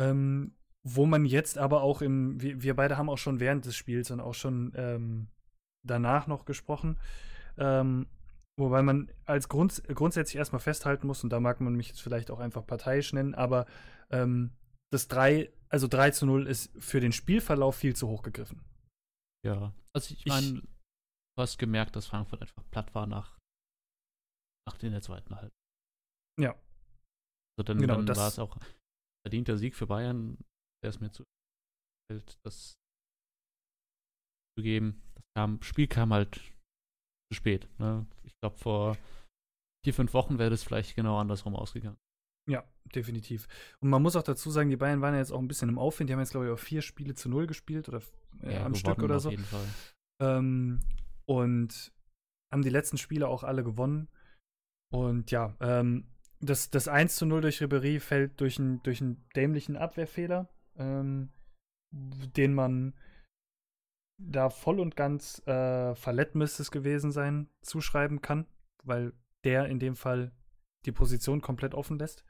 Ähm, wo man jetzt aber auch im, wir, wir, beide haben auch schon während des Spiels und auch schon ähm, danach noch gesprochen, ähm, wobei man als Grund, grundsätzlich erstmal festhalten muss, und da mag man mich jetzt vielleicht auch einfach parteiisch nennen, aber ähm, das 3, also 3 zu 0 ist für den Spielverlauf viel zu hoch gegriffen. Ja, also ich meine, Du hast gemerkt, dass Frankfurt einfach platt war nach, nach in der zweiten Halbzeit. Ja. Also dann, genau, dann war es auch verdienter Sieg für Bayern, der es mir zu das zu geben. Das kam, Spiel kam halt zu spät. Ne? Ich glaube, vor vier, fünf Wochen wäre das vielleicht genau andersrum ausgegangen. Ja, definitiv. Und man muss auch dazu sagen, die Bayern waren ja jetzt auch ein bisschen im Aufwind. Die haben jetzt, glaube ich, auch vier Spiele zu null gespielt oder äh, ja, am Stück oder so. Auf jeden Fall. Ähm, und haben die letzten Spiele auch alle gewonnen. Und ja, ähm, das, das 1 zu 0 durch Ribery fällt durch, ein, durch einen dämlichen Abwehrfehler, ähm, den man da voll und ganz äh, verletzt müsste es gewesen sein, zuschreiben kann, weil der in dem Fall die Position komplett offen lässt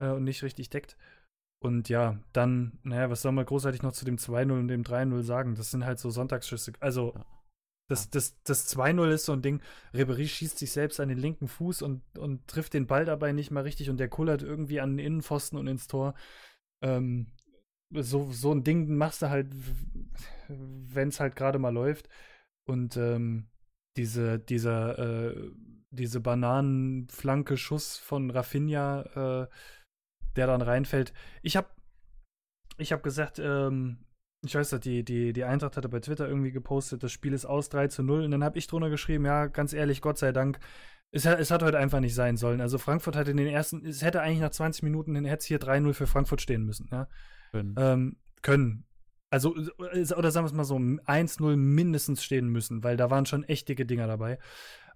äh, und nicht richtig deckt. Und ja, dann, naja, was soll man großartig noch zu dem 2-0 und dem 3-0 sagen? Das sind halt so Sonntagsschüsse. Also, ja. Das, das, das 2-0 ist so ein Ding, Ribery schießt sich selbst an den linken Fuß und, und trifft den Ball dabei nicht mal richtig und der kullert irgendwie an den Innenpfosten und ins Tor. Ähm, so, so ein Ding machst du halt, wenn es halt gerade mal läuft. Und ähm, diese, dieser, äh, diese Bananenflanke Schuss von Rafinha, äh, der dann reinfällt. Ich habe ich hab gesagt, ähm, ich weiß, dass die, die, die Eintracht hatte bei Twitter irgendwie gepostet, das Spiel ist aus 3 zu 0. Und dann habe ich drunter geschrieben, ja, ganz ehrlich, Gott sei Dank, es hat, es hat heute einfach nicht sein sollen. Also Frankfurt hatte in den ersten, es hätte eigentlich nach 20 Minuten, hätte es hier 3-0 für Frankfurt stehen müssen. Ja? Können. Ähm, können. Also, oder sagen wir es mal so, 1-0 mindestens stehen müssen, weil da waren schon echt dicke Dinger dabei.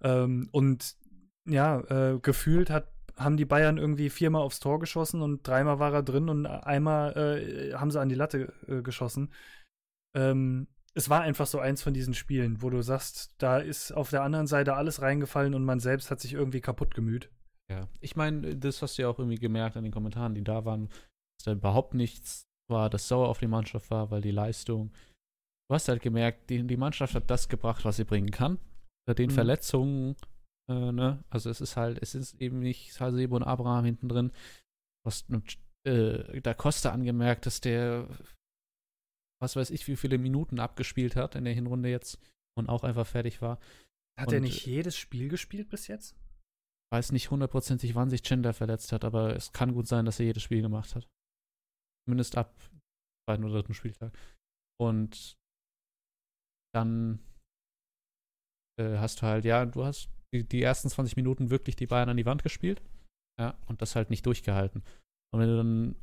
Ähm, und ja, äh, gefühlt hat haben die Bayern irgendwie viermal aufs Tor geschossen und dreimal war er drin und einmal äh, haben sie an die Latte äh, geschossen. Ähm, es war einfach so eins von diesen Spielen, wo du sagst, da ist auf der anderen Seite alles reingefallen und man selbst hat sich irgendwie kaputt gemüht. Ja, ich meine, das hast du ja auch irgendwie gemerkt an den Kommentaren, die da waren, dass da überhaupt nichts war, das sauer auf die Mannschaft war, weil die Leistung. Du hast halt gemerkt, die, die Mannschaft hat das gebracht, was sie bringen kann. Bei den mhm. Verletzungen äh, ne? Also es ist halt, es ist eben nicht Salsebo und Abraham hinten drin. Äh, da Costa angemerkt, dass der was weiß ich, wie viele Minuten abgespielt hat in der Hinrunde jetzt und auch einfach fertig war. Hat und, er nicht jedes Spiel gespielt bis jetzt? Weiß nicht hundertprozentig, wann sich Chandler verletzt hat, aber es kann gut sein, dass er jedes Spiel gemacht hat. Zumindest ab zweiten oder dritten Spieltag. Und dann äh, hast du halt, ja, du hast die, die ersten 20 Minuten wirklich die Bayern an die Wand gespielt. Ja, und das halt nicht durchgehalten. Und wenn du dann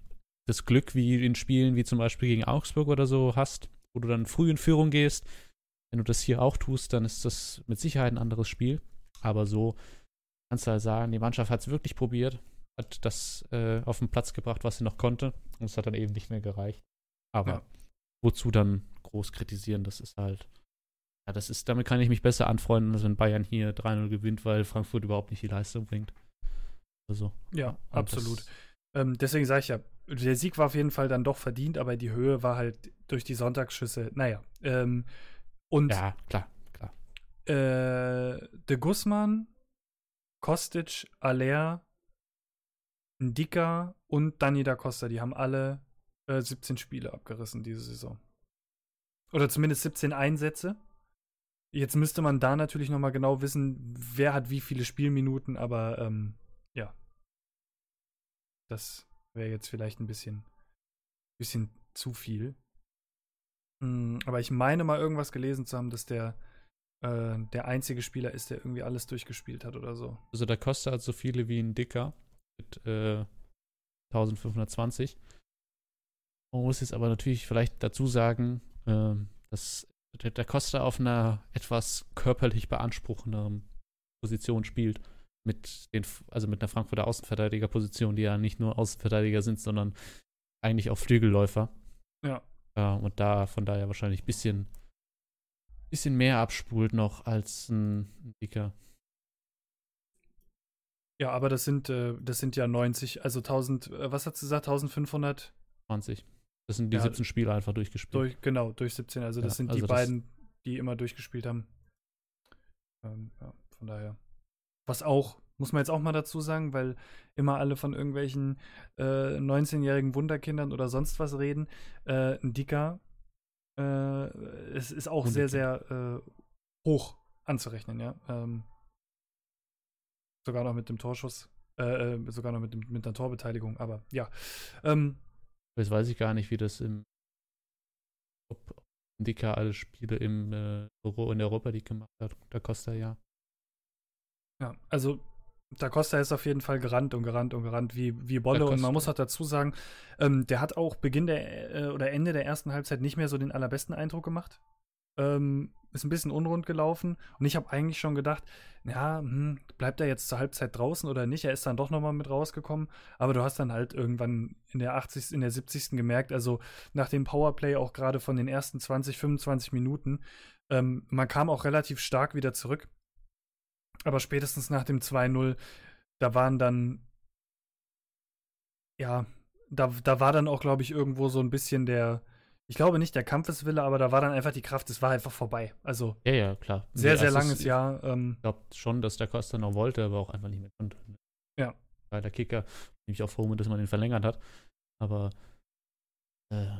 das Glück wie in Spielen wie zum Beispiel gegen Augsburg oder so hast, wo du dann früh in Führung gehst, wenn du das hier auch tust, dann ist das mit Sicherheit ein anderes Spiel. Aber so kannst du halt sagen, die Mannschaft hat es wirklich probiert, hat das äh, auf den Platz gebracht, was sie noch konnte. Und es hat dann eben nicht mehr gereicht. Aber ja. wozu dann groß kritisieren? Das ist halt ja, das ist, damit kann ich mich besser anfreunden, als wenn Bayern hier 3-0 gewinnt, weil Frankfurt überhaupt nicht die Leistung bringt. Also. Ja, absolut. Ähm, deswegen sage ich ja, der Sieg war auf jeden Fall dann doch verdient, aber die Höhe war halt durch die Sonntagsschüsse, naja. Ähm, und ja, klar, klar. Äh, de Guzman, Kostic, Aller, Ndika und Dani da Costa, die haben alle äh, 17 Spiele abgerissen diese Saison. Oder zumindest 17 Einsätze. Jetzt müsste man da natürlich noch mal genau wissen, wer hat wie viele Spielminuten, aber ähm, ja. Das wäre jetzt vielleicht ein bisschen, bisschen zu viel. Mhm, aber ich meine mal irgendwas gelesen zu haben, dass der äh, der einzige Spieler ist, der irgendwie alles durchgespielt hat oder so. Also der Costa hat so viele wie ein Dicker mit äh, 1520. Man muss jetzt aber natürlich vielleicht dazu sagen, äh, dass der, der Costa auf einer etwas körperlich beanspruchenden Position spielt. Mit den, also mit einer Frankfurter Außenverteidigerposition, die ja nicht nur Außenverteidiger sind, sondern eigentlich auch Flügelläufer. Ja. Äh, und da von daher wahrscheinlich ein bisschen, bisschen mehr abspult noch als ein, ein Dicker. Ja, aber das sind, äh, das sind ja 90, also 1000, äh, was hat sie gesagt, 1500? 20. Das sind die ja, 17 Spiele einfach durchgespielt. Durch, genau, durch 17. Also das ja, sind also die beiden, die immer durchgespielt haben. Ähm, ja, von daher. Was auch, muss man jetzt auch mal dazu sagen, weil immer alle von irgendwelchen äh, 19-jährigen Wunderkindern oder sonst was reden. Äh, ein Dicker äh, es ist auch sehr, sehr äh, hoch anzurechnen, ja. Ähm, sogar noch mit dem Torschuss, äh, äh, sogar noch mit, dem, mit einer Torbeteiligung, aber ja. Ähm, Jetzt weiß ich gar nicht, wie das im ob Dicker alle Spiele im äh, in der Europa League gemacht hat. Da Costa ja. Ja, also Da Costa ist auf jeden Fall gerannt und gerannt und gerannt wie, wie Bolle. Und man muss auch dazu sagen, ähm, der hat auch Beginn der äh, oder Ende der ersten Halbzeit nicht mehr so den allerbesten Eindruck gemacht. Ähm, ist ein bisschen unrund gelaufen. Und ich habe eigentlich schon gedacht, ja, hm, bleibt er jetzt zur Halbzeit draußen oder nicht? Er ist dann doch nochmal mit rausgekommen. Aber du hast dann halt irgendwann in der 80., in der 70. gemerkt, also nach dem Powerplay auch gerade von den ersten 20, 25 Minuten, ähm, man kam auch relativ stark wieder zurück. Aber spätestens nach dem 2-0, da waren dann, ja, da, da war dann auch, glaube ich, irgendwo so ein bisschen der, ich glaube nicht der Kampfeswille, aber da war dann einfach die Kraft, es war einfach vorbei. Also ja, ja, klar. Sehr, nee, sehr also langes Jahr. Ähm, ich glaube schon, dass der Costa noch wollte, aber auch einfach nicht mehr konnte. Ja. Weil der Kicker, nämlich auch froh, dass man ihn verlängert hat. Aber äh,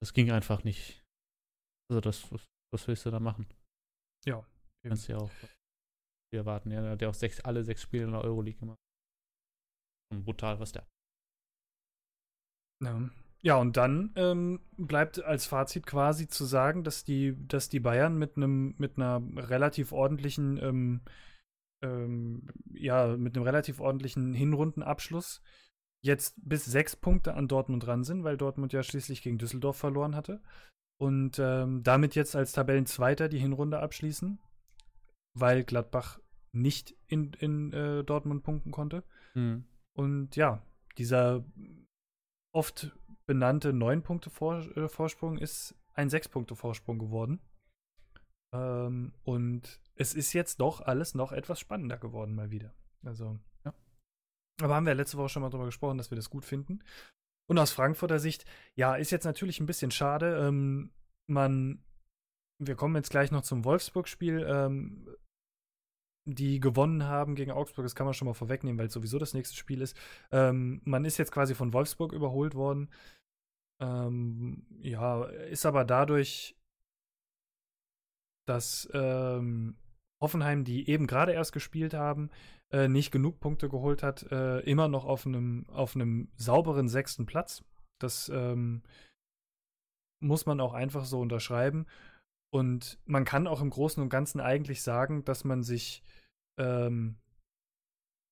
das ging einfach nicht. Also das, was, was willst du da machen? Ja. Du kannst ja auch erwarten. Ja, der hat ja auch sechs, alle sechs Spiele in der Euroleague gemacht. Und brutal, was der. Ja. Ja, und dann ähm, bleibt als Fazit quasi zu sagen, dass die, dass die Bayern mit einem mit einer relativ ordentlichen, ähm, ähm, ja, mit einem relativ ordentlichen Hinrundenabschluss jetzt bis sechs Punkte an Dortmund dran sind, weil Dortmund ja schließlich gegen Düsseldorf verloren hatte. Und ähm, damit jetzt als Tabellenzweiter die Hinrunde abschließen, weil Gladbach nicht in, in äh, Dortmund punkten konnte. Mhm. Und ja, dieser oft benannte neun Punkte Vor äh, Vorsprung ist ein sechs Punkte Vorsprung geworden. Ähm, und es ist jetzt doch alles noch etwas spannender geworden mal wieder. Also, ja. Aber haben wir letzte Woche schon mal darüber gesprochen, dass wir das gut finden. Und aus Frankfurter Sicht, ja, ist jetzt natürlich ein bisschen schade. Ähm, man, wir kommen jetzt gleich noch zum Wolfsburg-Spiel. Ähm, die gewonnen haben gegen Augsburg, das kann man schon mal vorwegnehmen, weil es sowieso das nächste Spiel ist. Ähm, man ist jetzt quasi von Wolfsburg überholt worden. Ähm, ja, ist aber dadurch, dass ähm, Hoffenheim, die eben gerade erst gespielt haben, äh, nicht genug Punkte geholt hat, äh, immer noch auf einem auf sauberen sechsten Platz. Das ähm, muss man auch einfach so unterschreiben. Und man kann auch im Großen und Ganzen eigentlich sagen, dass man sich, ähm,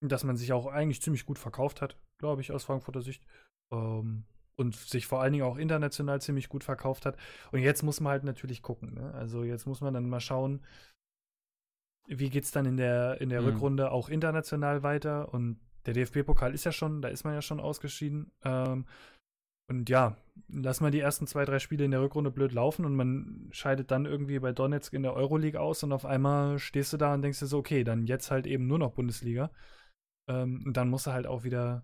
dass man sich auch eigentlich ziemlich gut verkauft hat, glaube ich, aus Frankfurter Sicht. Ähm, und sich vor allen Dingen auch international ziemlich gut verkauft hat. Und jetzt muss man halt natürlich gucken. Ne? Also jetzt muss man dann mal schauen, wie geht es dann in der, in der mhm. Rückrunde auch international weiter. Und der DFB-Pokal ist ja schon, da ist man ja schon ausgeschieden. Ähm, und ja, lass mal die ersten zwei, drei Spiele in der Rückrunde blöd laufen und man scheidet dann irgendwie bei Donetsk in der Euroleague aus und auf einmal stehst du da und denkst dir so, okay, dann jetzt halt eben nur noch Bundesliga. Ähm, und dann musst du halt auch wieder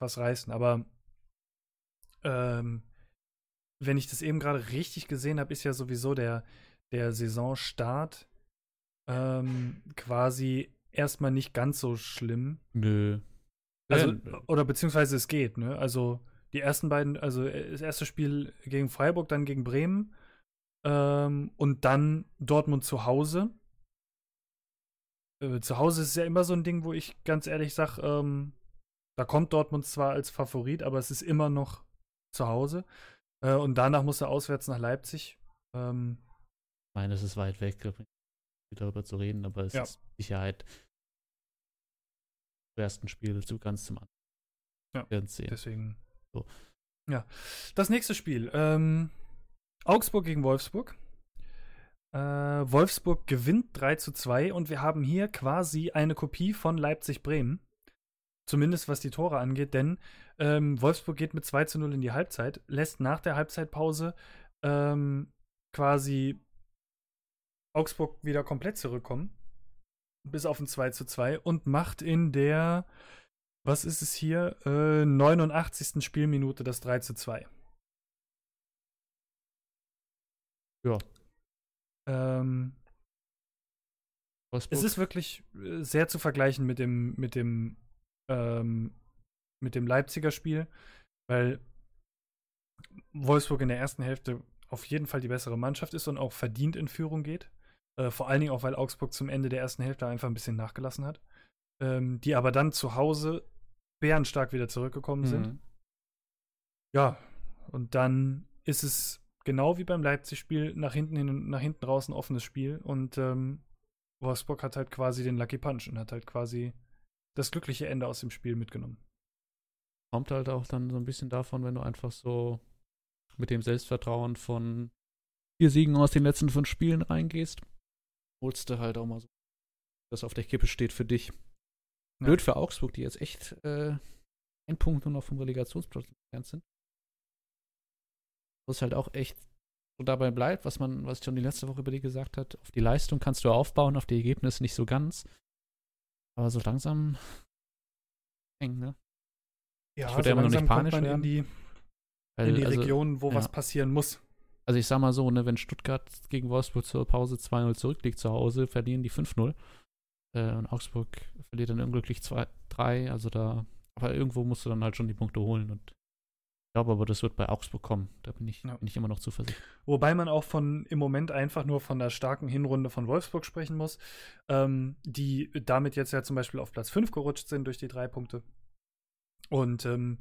was reißen. Aber ähm, wenn ich das eben gerade richtig gesehen habe, ist ja sowieso der, der Saisonstart ähm, quasi erstmal nicht ganz so schlimm. Nö. Also, oder beziehungsweise es geht, ne? Also die ersten beiden, also äh, das erste Spiel gegen Freiburg, dann gegen Bremen ähm, und dann Dortmund zu Hause. Äh, zu Hause ist ja immer so ein Ding, wo ich ganz ehrlich sage, ähm, da kommt Dortmund zwar als Favorit, aber es ist immer noch zu Hause. Äh, und danach muss er auswärts nach Leipzig. Ähm, ich meine, es ist weit weg, darüber zu reden, aber es ja. ist Sicherheit zum ersten Spiel zu ganz zum anderen. Ja, deswegen. So. Ja. Das nächste Spiel. Ähm, Augsburg gegen Wolfsburg. Äh, Wolfsburg gewinnt 3 zu 2 und wir haben hier quasi eine Kopie von Leipzig-Bremen. Zumindest was die Tore angeht, denn ähm, Wolfsburg geht mit 2 zu 0 in die Halbzeit, lässt nach der Halbzeitpause ähm, quasi Augsburg wieder komplett zurückkommen. Bis auf ein 2 zu 2 und macht in der, was ist es hier, äh, 89. Spielminute das 3 zu 2. Ja. Ähm, es ist wirklich äh, sehr zu vergleichen mit dem, mit dem ähm, mit dem Leipziger Spiel, weil Wolfsburg in der ersten Hälfte auf jeden Fall die bessere Mannschaft ist und auch verdient in Führung geht. Äh, vor allen Dingen auch, weil Augsburg zum Ende der ersten Hälfte einfach ein bisschen nachgelassen hat. Ähm, die aber dann zu Hause bärenstark wieder zurückgekommen mhm. sind. Ja, und dann ist es genau wie beim Leipzig-Spiel nach hinten hin und nach hinten raus ein offenes Spiel und ähm, Wolfsburg hat halt quasi den Lucky Punch und hat halt quasi das glückliche Ende aus dem Spiel mitgenommen. Kommt halt auch dann so ein bisschen davon, wenn du einfach so mit dem Selbstvertrauen von vier Siegen aus den letzten fünf Spielen reingehst, holst du halt auch mal so, dass auf der Kippe steht für dich. Ja. Blöd für Augsburg, die jetzt echt äh, ein Punkt nur noch vom Relegationsplatz entfernt sind. Wo es halt auch echt so dabei bleibt, was man, was die letzte Woche über die gesagt hat, auf die Leistung kannst du aufbauen, auf die Ergebnisse nicht so ganz. Aber so langsam eng, ne? Ja, ich würde so immer noch nicht panisch werden. In die, weil, in die also, Region, wo ja. was passieren muss. Also ich sag mal so, ne, wenn Stuttgart gegen Wolfsburg zur Pause 2-0 zurückliegt zu Hause, verlieren die 5-0. Äh, und Augsburg verliert dann unglücklich 2-3. Also da, aber irgendwo musst du dann halt schon die Punkte holen. Und glaube aber, das wird bei Augsburg kommen. Da bin ich, Ja. bin ich immer noch zuversichtlich. Wobei man auch von im Moment einfach nur von der starken Hinrunde von Wolfsburg sprechen muss, ähm, die damit jetzt ja zum Beispiel auf Platz 5 gerutscht sind durch die drei Punkte. Und ähm,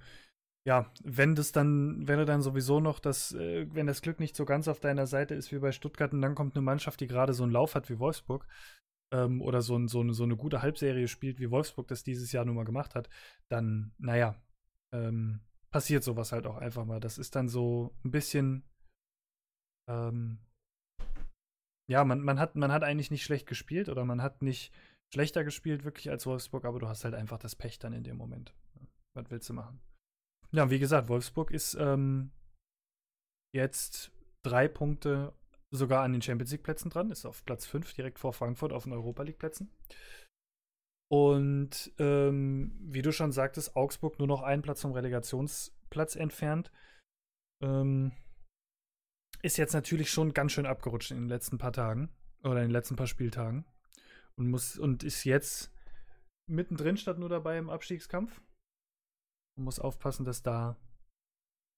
ja, wenn das dann, wenn du dann sowieso noch das, äh, wenn das Glück nicht so ganz auf deiner Seite ist wie bei Stuttgart und dann kommt eine Mannschaft, die gerade so einen Lauf hat wie Wolfsburg, ähm, oder so, ein, so, eine, so eine gute Halbserie spielt, wie Wolfsburg das dieses Jahr nun mal gemacht hat, dann, naja, ähm, passiert sowas halt auch einfach mal. Das ist dann so ein bisschen, ähm, ja, man, man, hat, man hat eigentlich nicht schlecht gespielt oder man hat nicht schlechter gespielt, wirklich als Wolfsburg, aber du hast halt einfach das Pech dann in dem Moment. Was willst du machen? Ja, wie gesagt, Wolfsburg ist ähm, jetzt drei Punkte sogar an den Champions League-Plätzen dran, ist auf Platz 5, direkt vor Frankfurt auf den Europa League-Plätzen. Und ähm, wie du schon sagtest, Augsburg nur noch einen Platz vom Relegationsplatz entfernt. Ähm, ist jetzt natürlich schon ganz schön abgerutscht in den letzten paar Tagen oder in den letzten paar Spieltagen. Und muss und ist jetzt mittendrin statt nur dabei im Abstiegskampf. Und muss aufpassen, dass da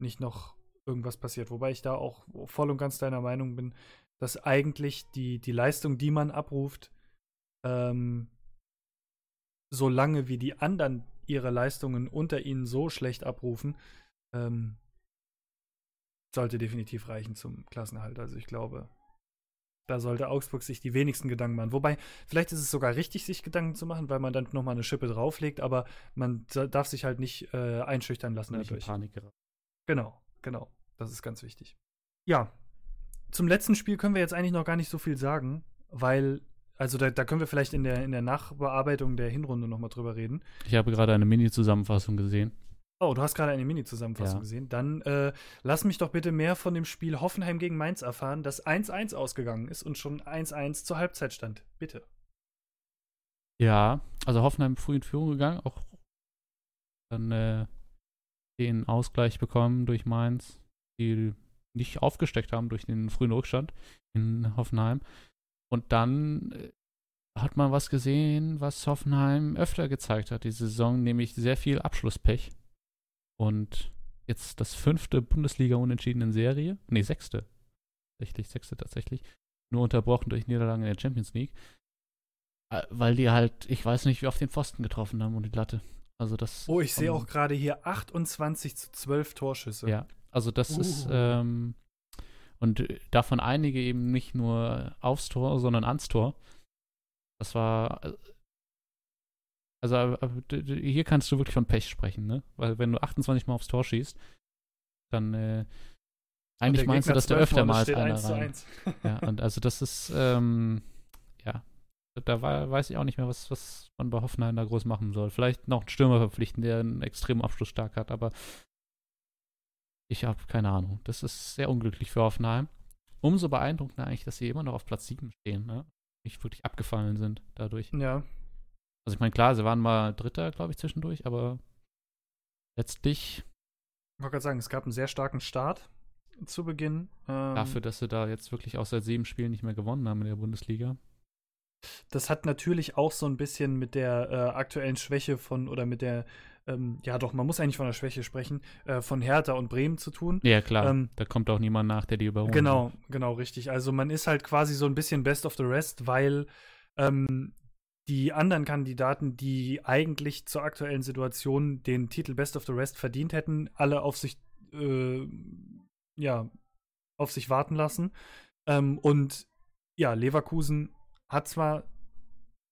nicht noch irgendwas passiert. Wobei ich da auch voll und ganz deiner Meinung bin, dass eigentlich die, die Leistung, die man abruft, ähm, solange wie die anderen ihre Leistungen unter ihnen so schlecht abrufen, ähm, sollte definitiv reichen zum Klassenerhalt. Also ich glaube, da sollte Augsburg sich die wenigsten Gedanken machen. Wobei, vielleicht ist es sogar richtig, sich Gedanken zu machen, weil man dann nochmal eine Schippe drauflegt, aber man da- darf sich halt nicht äh, einschüchtern lassen Nicht in dadurch. Panik geraten. Genau, genau. Das ist ganz wichtig. Ja, zum letzten Spiel können wir jetzt eigentlich noch gar nicht so viel sagen, weil, also da, da können wir vielleicht in der, in der Nachbearbeitung der Hinrunde nochmal drüber reden. Ich habe gerade eine Mini-Zusammenfassung gesehen. Oh, du hast gerade eine Mini-Zusammenfassung Ja. gesehen. Dann äh, lass mich doch bitte mehr von dem Spiel Hoffenheim gegen Mainz erfahren, das 1-1 ausgegangen ist und schon 1-1 zur Halbzeit stand. Bitte. Ja, also Hoffenheim früh in Führung gegangen, auch dann äh, den Ausgleich bekommen durch Mainz, die nicht aufgesteckt haben durch den frühen Rückstand in Hoffenheim. Und dann äh, hat man was gesehen, was Hoffenheim öfter gezeigt hat, die Saison, nämlich sehr viel Abschlusspech. Und jetzt das fünfte Bundesliga-Unentschieden in Serie. Nee, sechste. Tatsächlich, sechste tatsächlich. Nur unterbrochen durch Niederlagen in der Champions League. Äh, Weil die halt, ich weiß nicht, wie auf den Pfosten getroffen haben und die Latte. Also das. Oh, ich sehe auch gerade hier 28 zu 12 Torschüsse. Ja, also das ist, Uh. ähm, und äh, davon einige eben nicht nur aufs Tor, sondern ans Tor. Das war, äh, also äh, hier kannst du wirklich von Pech sprechen, ne? Weil wenn du 28 Mal aufs Tor schießt, dann äh, eigentlich der meinst du, Gegner dass du 12 öfter Mal, einer 1 zu rein. 1. Ja, und also das ist, ähm, ja, da war, weiß ich auch nicht mehr, was, was man bei Hoffenheim da groß machen soll. Vielleicht noch einen Stürmer verpflichten, der einen extremen Abschluss stark hat, aber ich habe keine Ahnung. Das ist sehr unglücklich für Hoffenheim. Umso beeindruckender eigentlich, dass sie immer noch auf Platz 7 stehen, ne? Nicht wirklich abgefallen sind dadurch. Ja, Also ich meine, klar, sie waren mal Dritter, glaube ich, zwischendurch, aber letztlich ich wollte gerade sagen, es gab einen sehr starken Start zu Beginn. Ähm, dafür, dass sie da jetzt wirklich auch seit sieben Spielen nicht mehr gewonnen haben in der Bundesliga. Das hat natürlich auch so ein bisschen mit der äh, aktuellen Schwäche von, oder mit der, ähm, ja doch, man muss eigentlich von der Schwäche sprechen, äh, von Hertha und Bremen zu tun. Ja, klar, Ähm, da kommt auch niemand nach, der die überholt. Genau, genau, richtig. Also man ist halt quasi so ein bisschen best of the rest, weil ähm, die anderen Kandidaten, die eigentlich zur aktuellen Situation den Titel Best of the Rest verdient hätten, alle auf sich, äh, ja, auf sich warten lassen. Ähm, und ja, Leverkusen hat zwar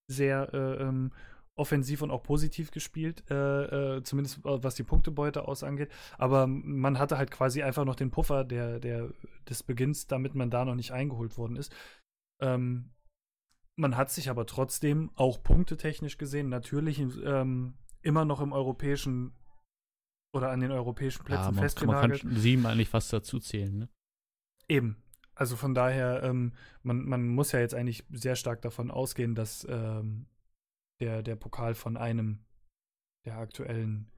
sehr äh, ähm, offensiv und auch positiv gespielt, äh, äh, zumindest äh, was die Punktebeute aus angeht, aber man hatte halt quasi einfach noch den Puffer der, der, des Beginns, damit man da noch nicht eingeholt worden ist. Ähm, man hat sich aber trotzdem, auch punktetechnisch gesehen, natürlich ähm, immer noch im europäischen oder an den europäischen Ja, Plätzen man, man kann festgenagelt. schon sieben eigentlich fast dazu zählen, ne? Eben. Also von daher, ähm, man, man muss ja jetzt eigentlich sehr stark davon ausgehen, dass ähm, der, der Pokal von einem der aktuellen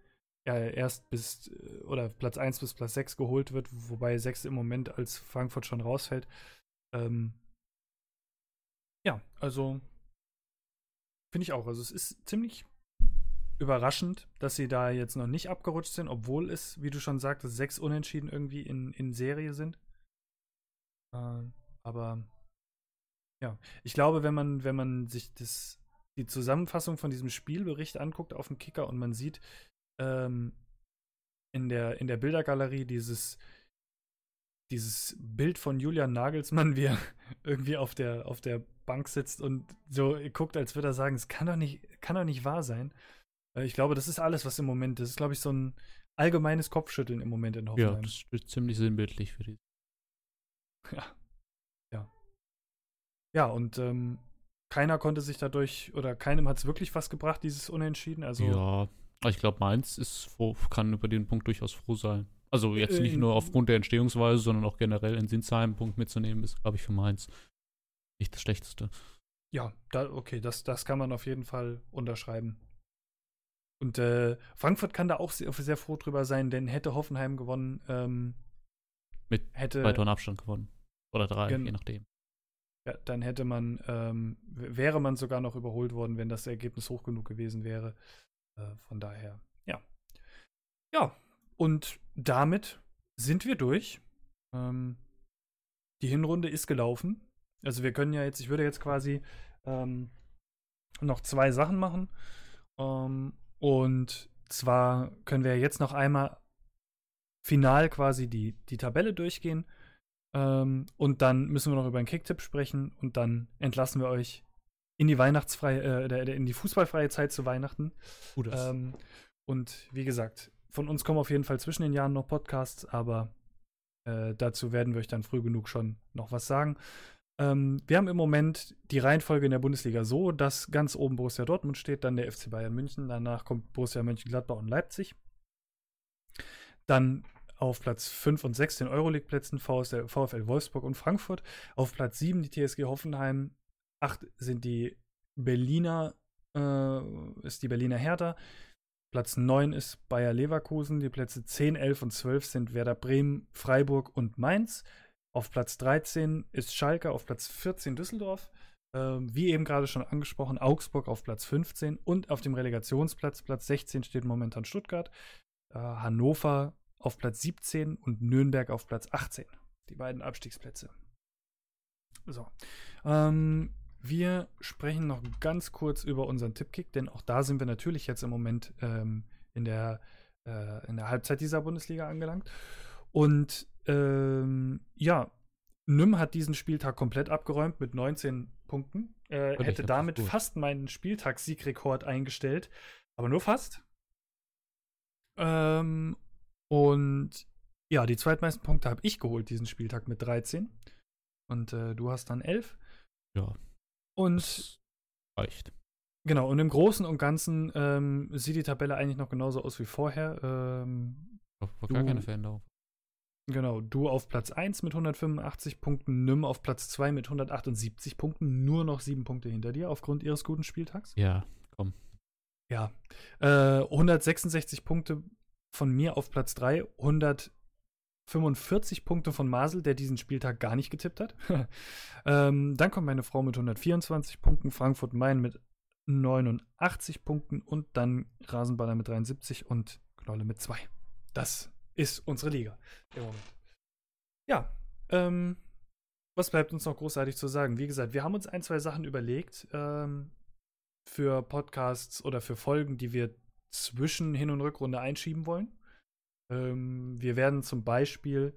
ja, erst bis äh, oder Platz 1 bis Platz 6 geholt wird, wobei 6 im Moment als Frankfurt schon rausfällt. Ähm, ja, also finde ich auch. Also es ist ziemlich überraschend, dass sie da jetzt noch nicht abgerutscht sind, obwohl es, wie du schon sagtest, sechs Unentschieden irgendwie in, in Serie sind. Äh, aber ja, ich glaube, wenn man, wenn man sich das, die Zusammenfassung von diesem Spielbericht anguckt auf dem Kicker und man sieht ähm, in, der, in der Bildergalerie dieses, dieses Bild von Julian Nagelsmann, wie er irgendwie auf der, auf der Bank sitzt und so guckt, als würde er sagen, es kann doch nicht, kann doch nicht wahr sein. Äh, ich glaube, das ist alles, was im Moment ist. Das ist, glaube ich, so ein allgemeines Kopfschütteln im Moment in Hoffenheim. Ja, das ist ziemlich sinnbildlich für die. Ja. Ja. Ja, und ähm, keiner konnte sich dadurch, oder keinem hat es wirklich was gebracht, dieses Unentschieden. Also, ja, ich glaube, Mainz ist froh, kann über den Punkt durchaus froh sein. Also jetzt nicht Äh, nur aufgrund der Entstehungsweise, sondern auch generell in Sinsheim Punkt mitzunehmen, ist, glaube ich, für Mainz nicht das Schlechteste. Ja, da, okay, das, das kann man auf jeden Fall unterschreiben. Und äh, Frankfurt kann da auch sehr, sehr froh drüber sein, denn hätte Hoffenheim gewonnen, ähm, Mit hätte, Zwei Toren Abstand gewonnen. Oder drei, Gen- je nachdem. ja, dann hätte man, ähm, wäre man sogar noch überholt worden, wenn das Ergebnis hoch genug gewesen wäre. Äh, von daher, ja. Ja, und damit sind wir durch. Ähm, die Hinrunde ist gelaufen. Also wir können ja jetzt, ich würde jetzt quasi ähm, noch zwei Sachen machen. Ähm, und zwar können wir jetzt noch einmal final quasi die, die Tabelle durchgehen. Ähm, und dann müssen wir noch über einen Kicktipp sprechen und dann entlassen wir euch in die Weihnachtsfreie, äh, in die fußballfreie Zeit zu Weihnachten. Gut, Ähm, und wie gesagt, von uns kommen auf jeden Fall zwischen den Jahren noch Podcasts, aber äh, dazu werden wir euch dann früh genug schon noch was sagen. Ähm, wir haben im Moment die Reihenfolge in der Bundesliga so, dass ganz oben Borussia Dortmund steht, dann der FC Bayern München, danach kommt Borussia Mönchengladbach und Leipzig. Dann auf Platz 5 und 6 den Euroleague-Plätzen VfL, Wolfsburg und Frankfurt. Auf Platz 7 die TSG Hoffenheim. 8 sind die Berliner, äh, ist die Berliner Hertha. Platz 9 ist Bayer Leverkusen. Die Plätze 10, 11 und 12 sind Werder Bremen, Freiburg und Mainz. Auf Platz 13 ist Schalke, auf Platz 14 Düsseldorf. Ähm, wie eben gerade schon angesprochen, Augsburg auf Platz 15 und auf dem Relegationsplatz, Platz 16 steht momentan Stuttgart, äh, Hannover auf Platz 17 und Nürnberg auf Platz 18. Die beiden Abstiegsplätze. So. Ähm, wir sprechen noch ganz kurz über unseren Tippkick, denn auch da sind wir natürlich jetzt im Moment ähm, in, der, äh, in der Halbzeit dieser Bundesliga angelangt. Und ähm, ja, Nüm hat diesen Spieltag komplett abgeräumt mit 19 Punkten. Äh, hätte damit fast meinen Spieltagssiegrekord eingestellt, aber nur fast. Ähm, und ja, die zweitmeisten Punkte habe ich geholt diesen Spieltag mit 13. Und äh, du hast dann 11. Ja, Und reicht. Genau, und im Großen und Ganzen ähm, sieht die Tabelle eigentlich noch genauso aus wie vorher. Ähm, War gar Du- keine Veränderung. genau, du auf Platz 1 mit 185 Punkten, Nym auf Platz 2 mit 178 Punkten, nur noch sieben Punkte hinter dir aufgrund ihres guten Spieltags. Ja, komm. Ja. Äh, 166 Punkte von mir auf Platz 3, 145 Punkte von Masel, der diesen Spieltag gar nicht getippt hat. ähm, dann kommt meine Frau mit 124 Punkten, Frankfurt Main mit 89 Punkten und dann Rasenballer mit 73 und Knolle mit 2. Das ist unsere Liga im Moment. Ja, ähm, was bleibt uns noch großartig zu sagen? Wie gesagt, wir haben uns ein, zwei Sachen überlegt ähm, für Podcasts oder für Folgen, die wir zwischen Hin- und Rückrunde einschieben wollen. Ähm, wir werden zum Beispiel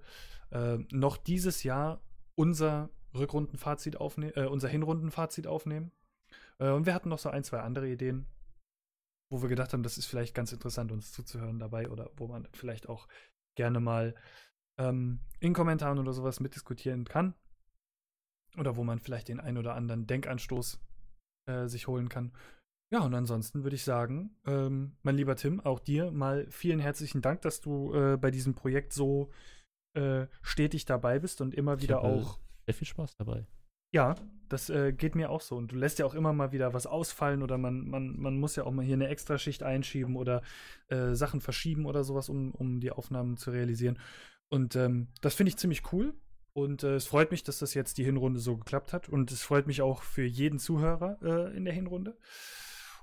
äh, noch dieses Jahr unser Rückrundenfazit aufnehmen, äh, unser Hinrundenfazit aufnehmen. Äh, und wir hatten noch so ein, zwei andere Ideen, wo wir gedacht haben, das ist vielleicht ganz interessant, uns zuzuhören dabei oder wo man vielleicht auch gerne mal ähm, in Kommentaren oder sowas mitdiskutieren kann. Oder wo man vielleicht den ein oder anderen Denkanstoß äh, sich holen kann. Ja, und ansonsten würde ich sagen, ähm, mein lieber Tim, auch dir mal vielen herzlichen Dank, dass du äh, bei diesem Projekt so äh, stetig dabei bist und immer Ich wieder auch Sehr viel Spaß dabei. ja, das äh, geht mir auch so. Und du lässt ja auch immer mal wieder was ausfallen oder man, man, man muss ja auch mal hier eine Extraschicht einschieben oder äh, Sachen verschieben oder sowas, um, um die Aufnahmen zu realisieren. Und ähm, das finde ich ziemlich cool. Und äh, es freut mich, dass das jetzt die Hinrunde so geklappt hat. Und es freut mich auch für jeden Zuhörer äh, in der Hinrunde.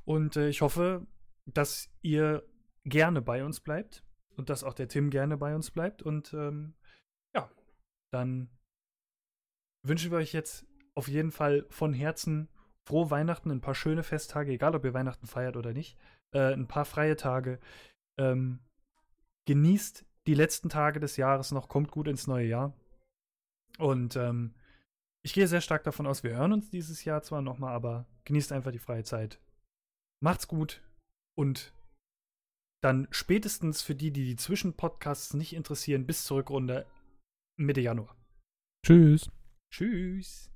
Und äh, ich hoffe, dass ihr gerne bei uns bleibt und dass auch der Tim gerne bei uns bleibt. Und ähm, ja, dann wünschen wir euch jetzt auf jeden Fall von Herzen frohe Weihnachten, ein paar schöne Festtage, egal ob ihr Weihnachten feiert oder nicht, äh, ein paar freie Tage. Ähm, genießt die letzten Tage des Jahres noch, kommt gut ins neue Jahr. Und ähm, ich gehe sehr stark davon aus, wir hören uns dieses Jahr zwar nochmal, aber genießt einfach die freie Zeit. Macht's gut und dann spätestens für die, die die Zwischenpodcasts nicht interessieren, bis zur Rückrunde Mitte Januar. Tschüss. Tschüss.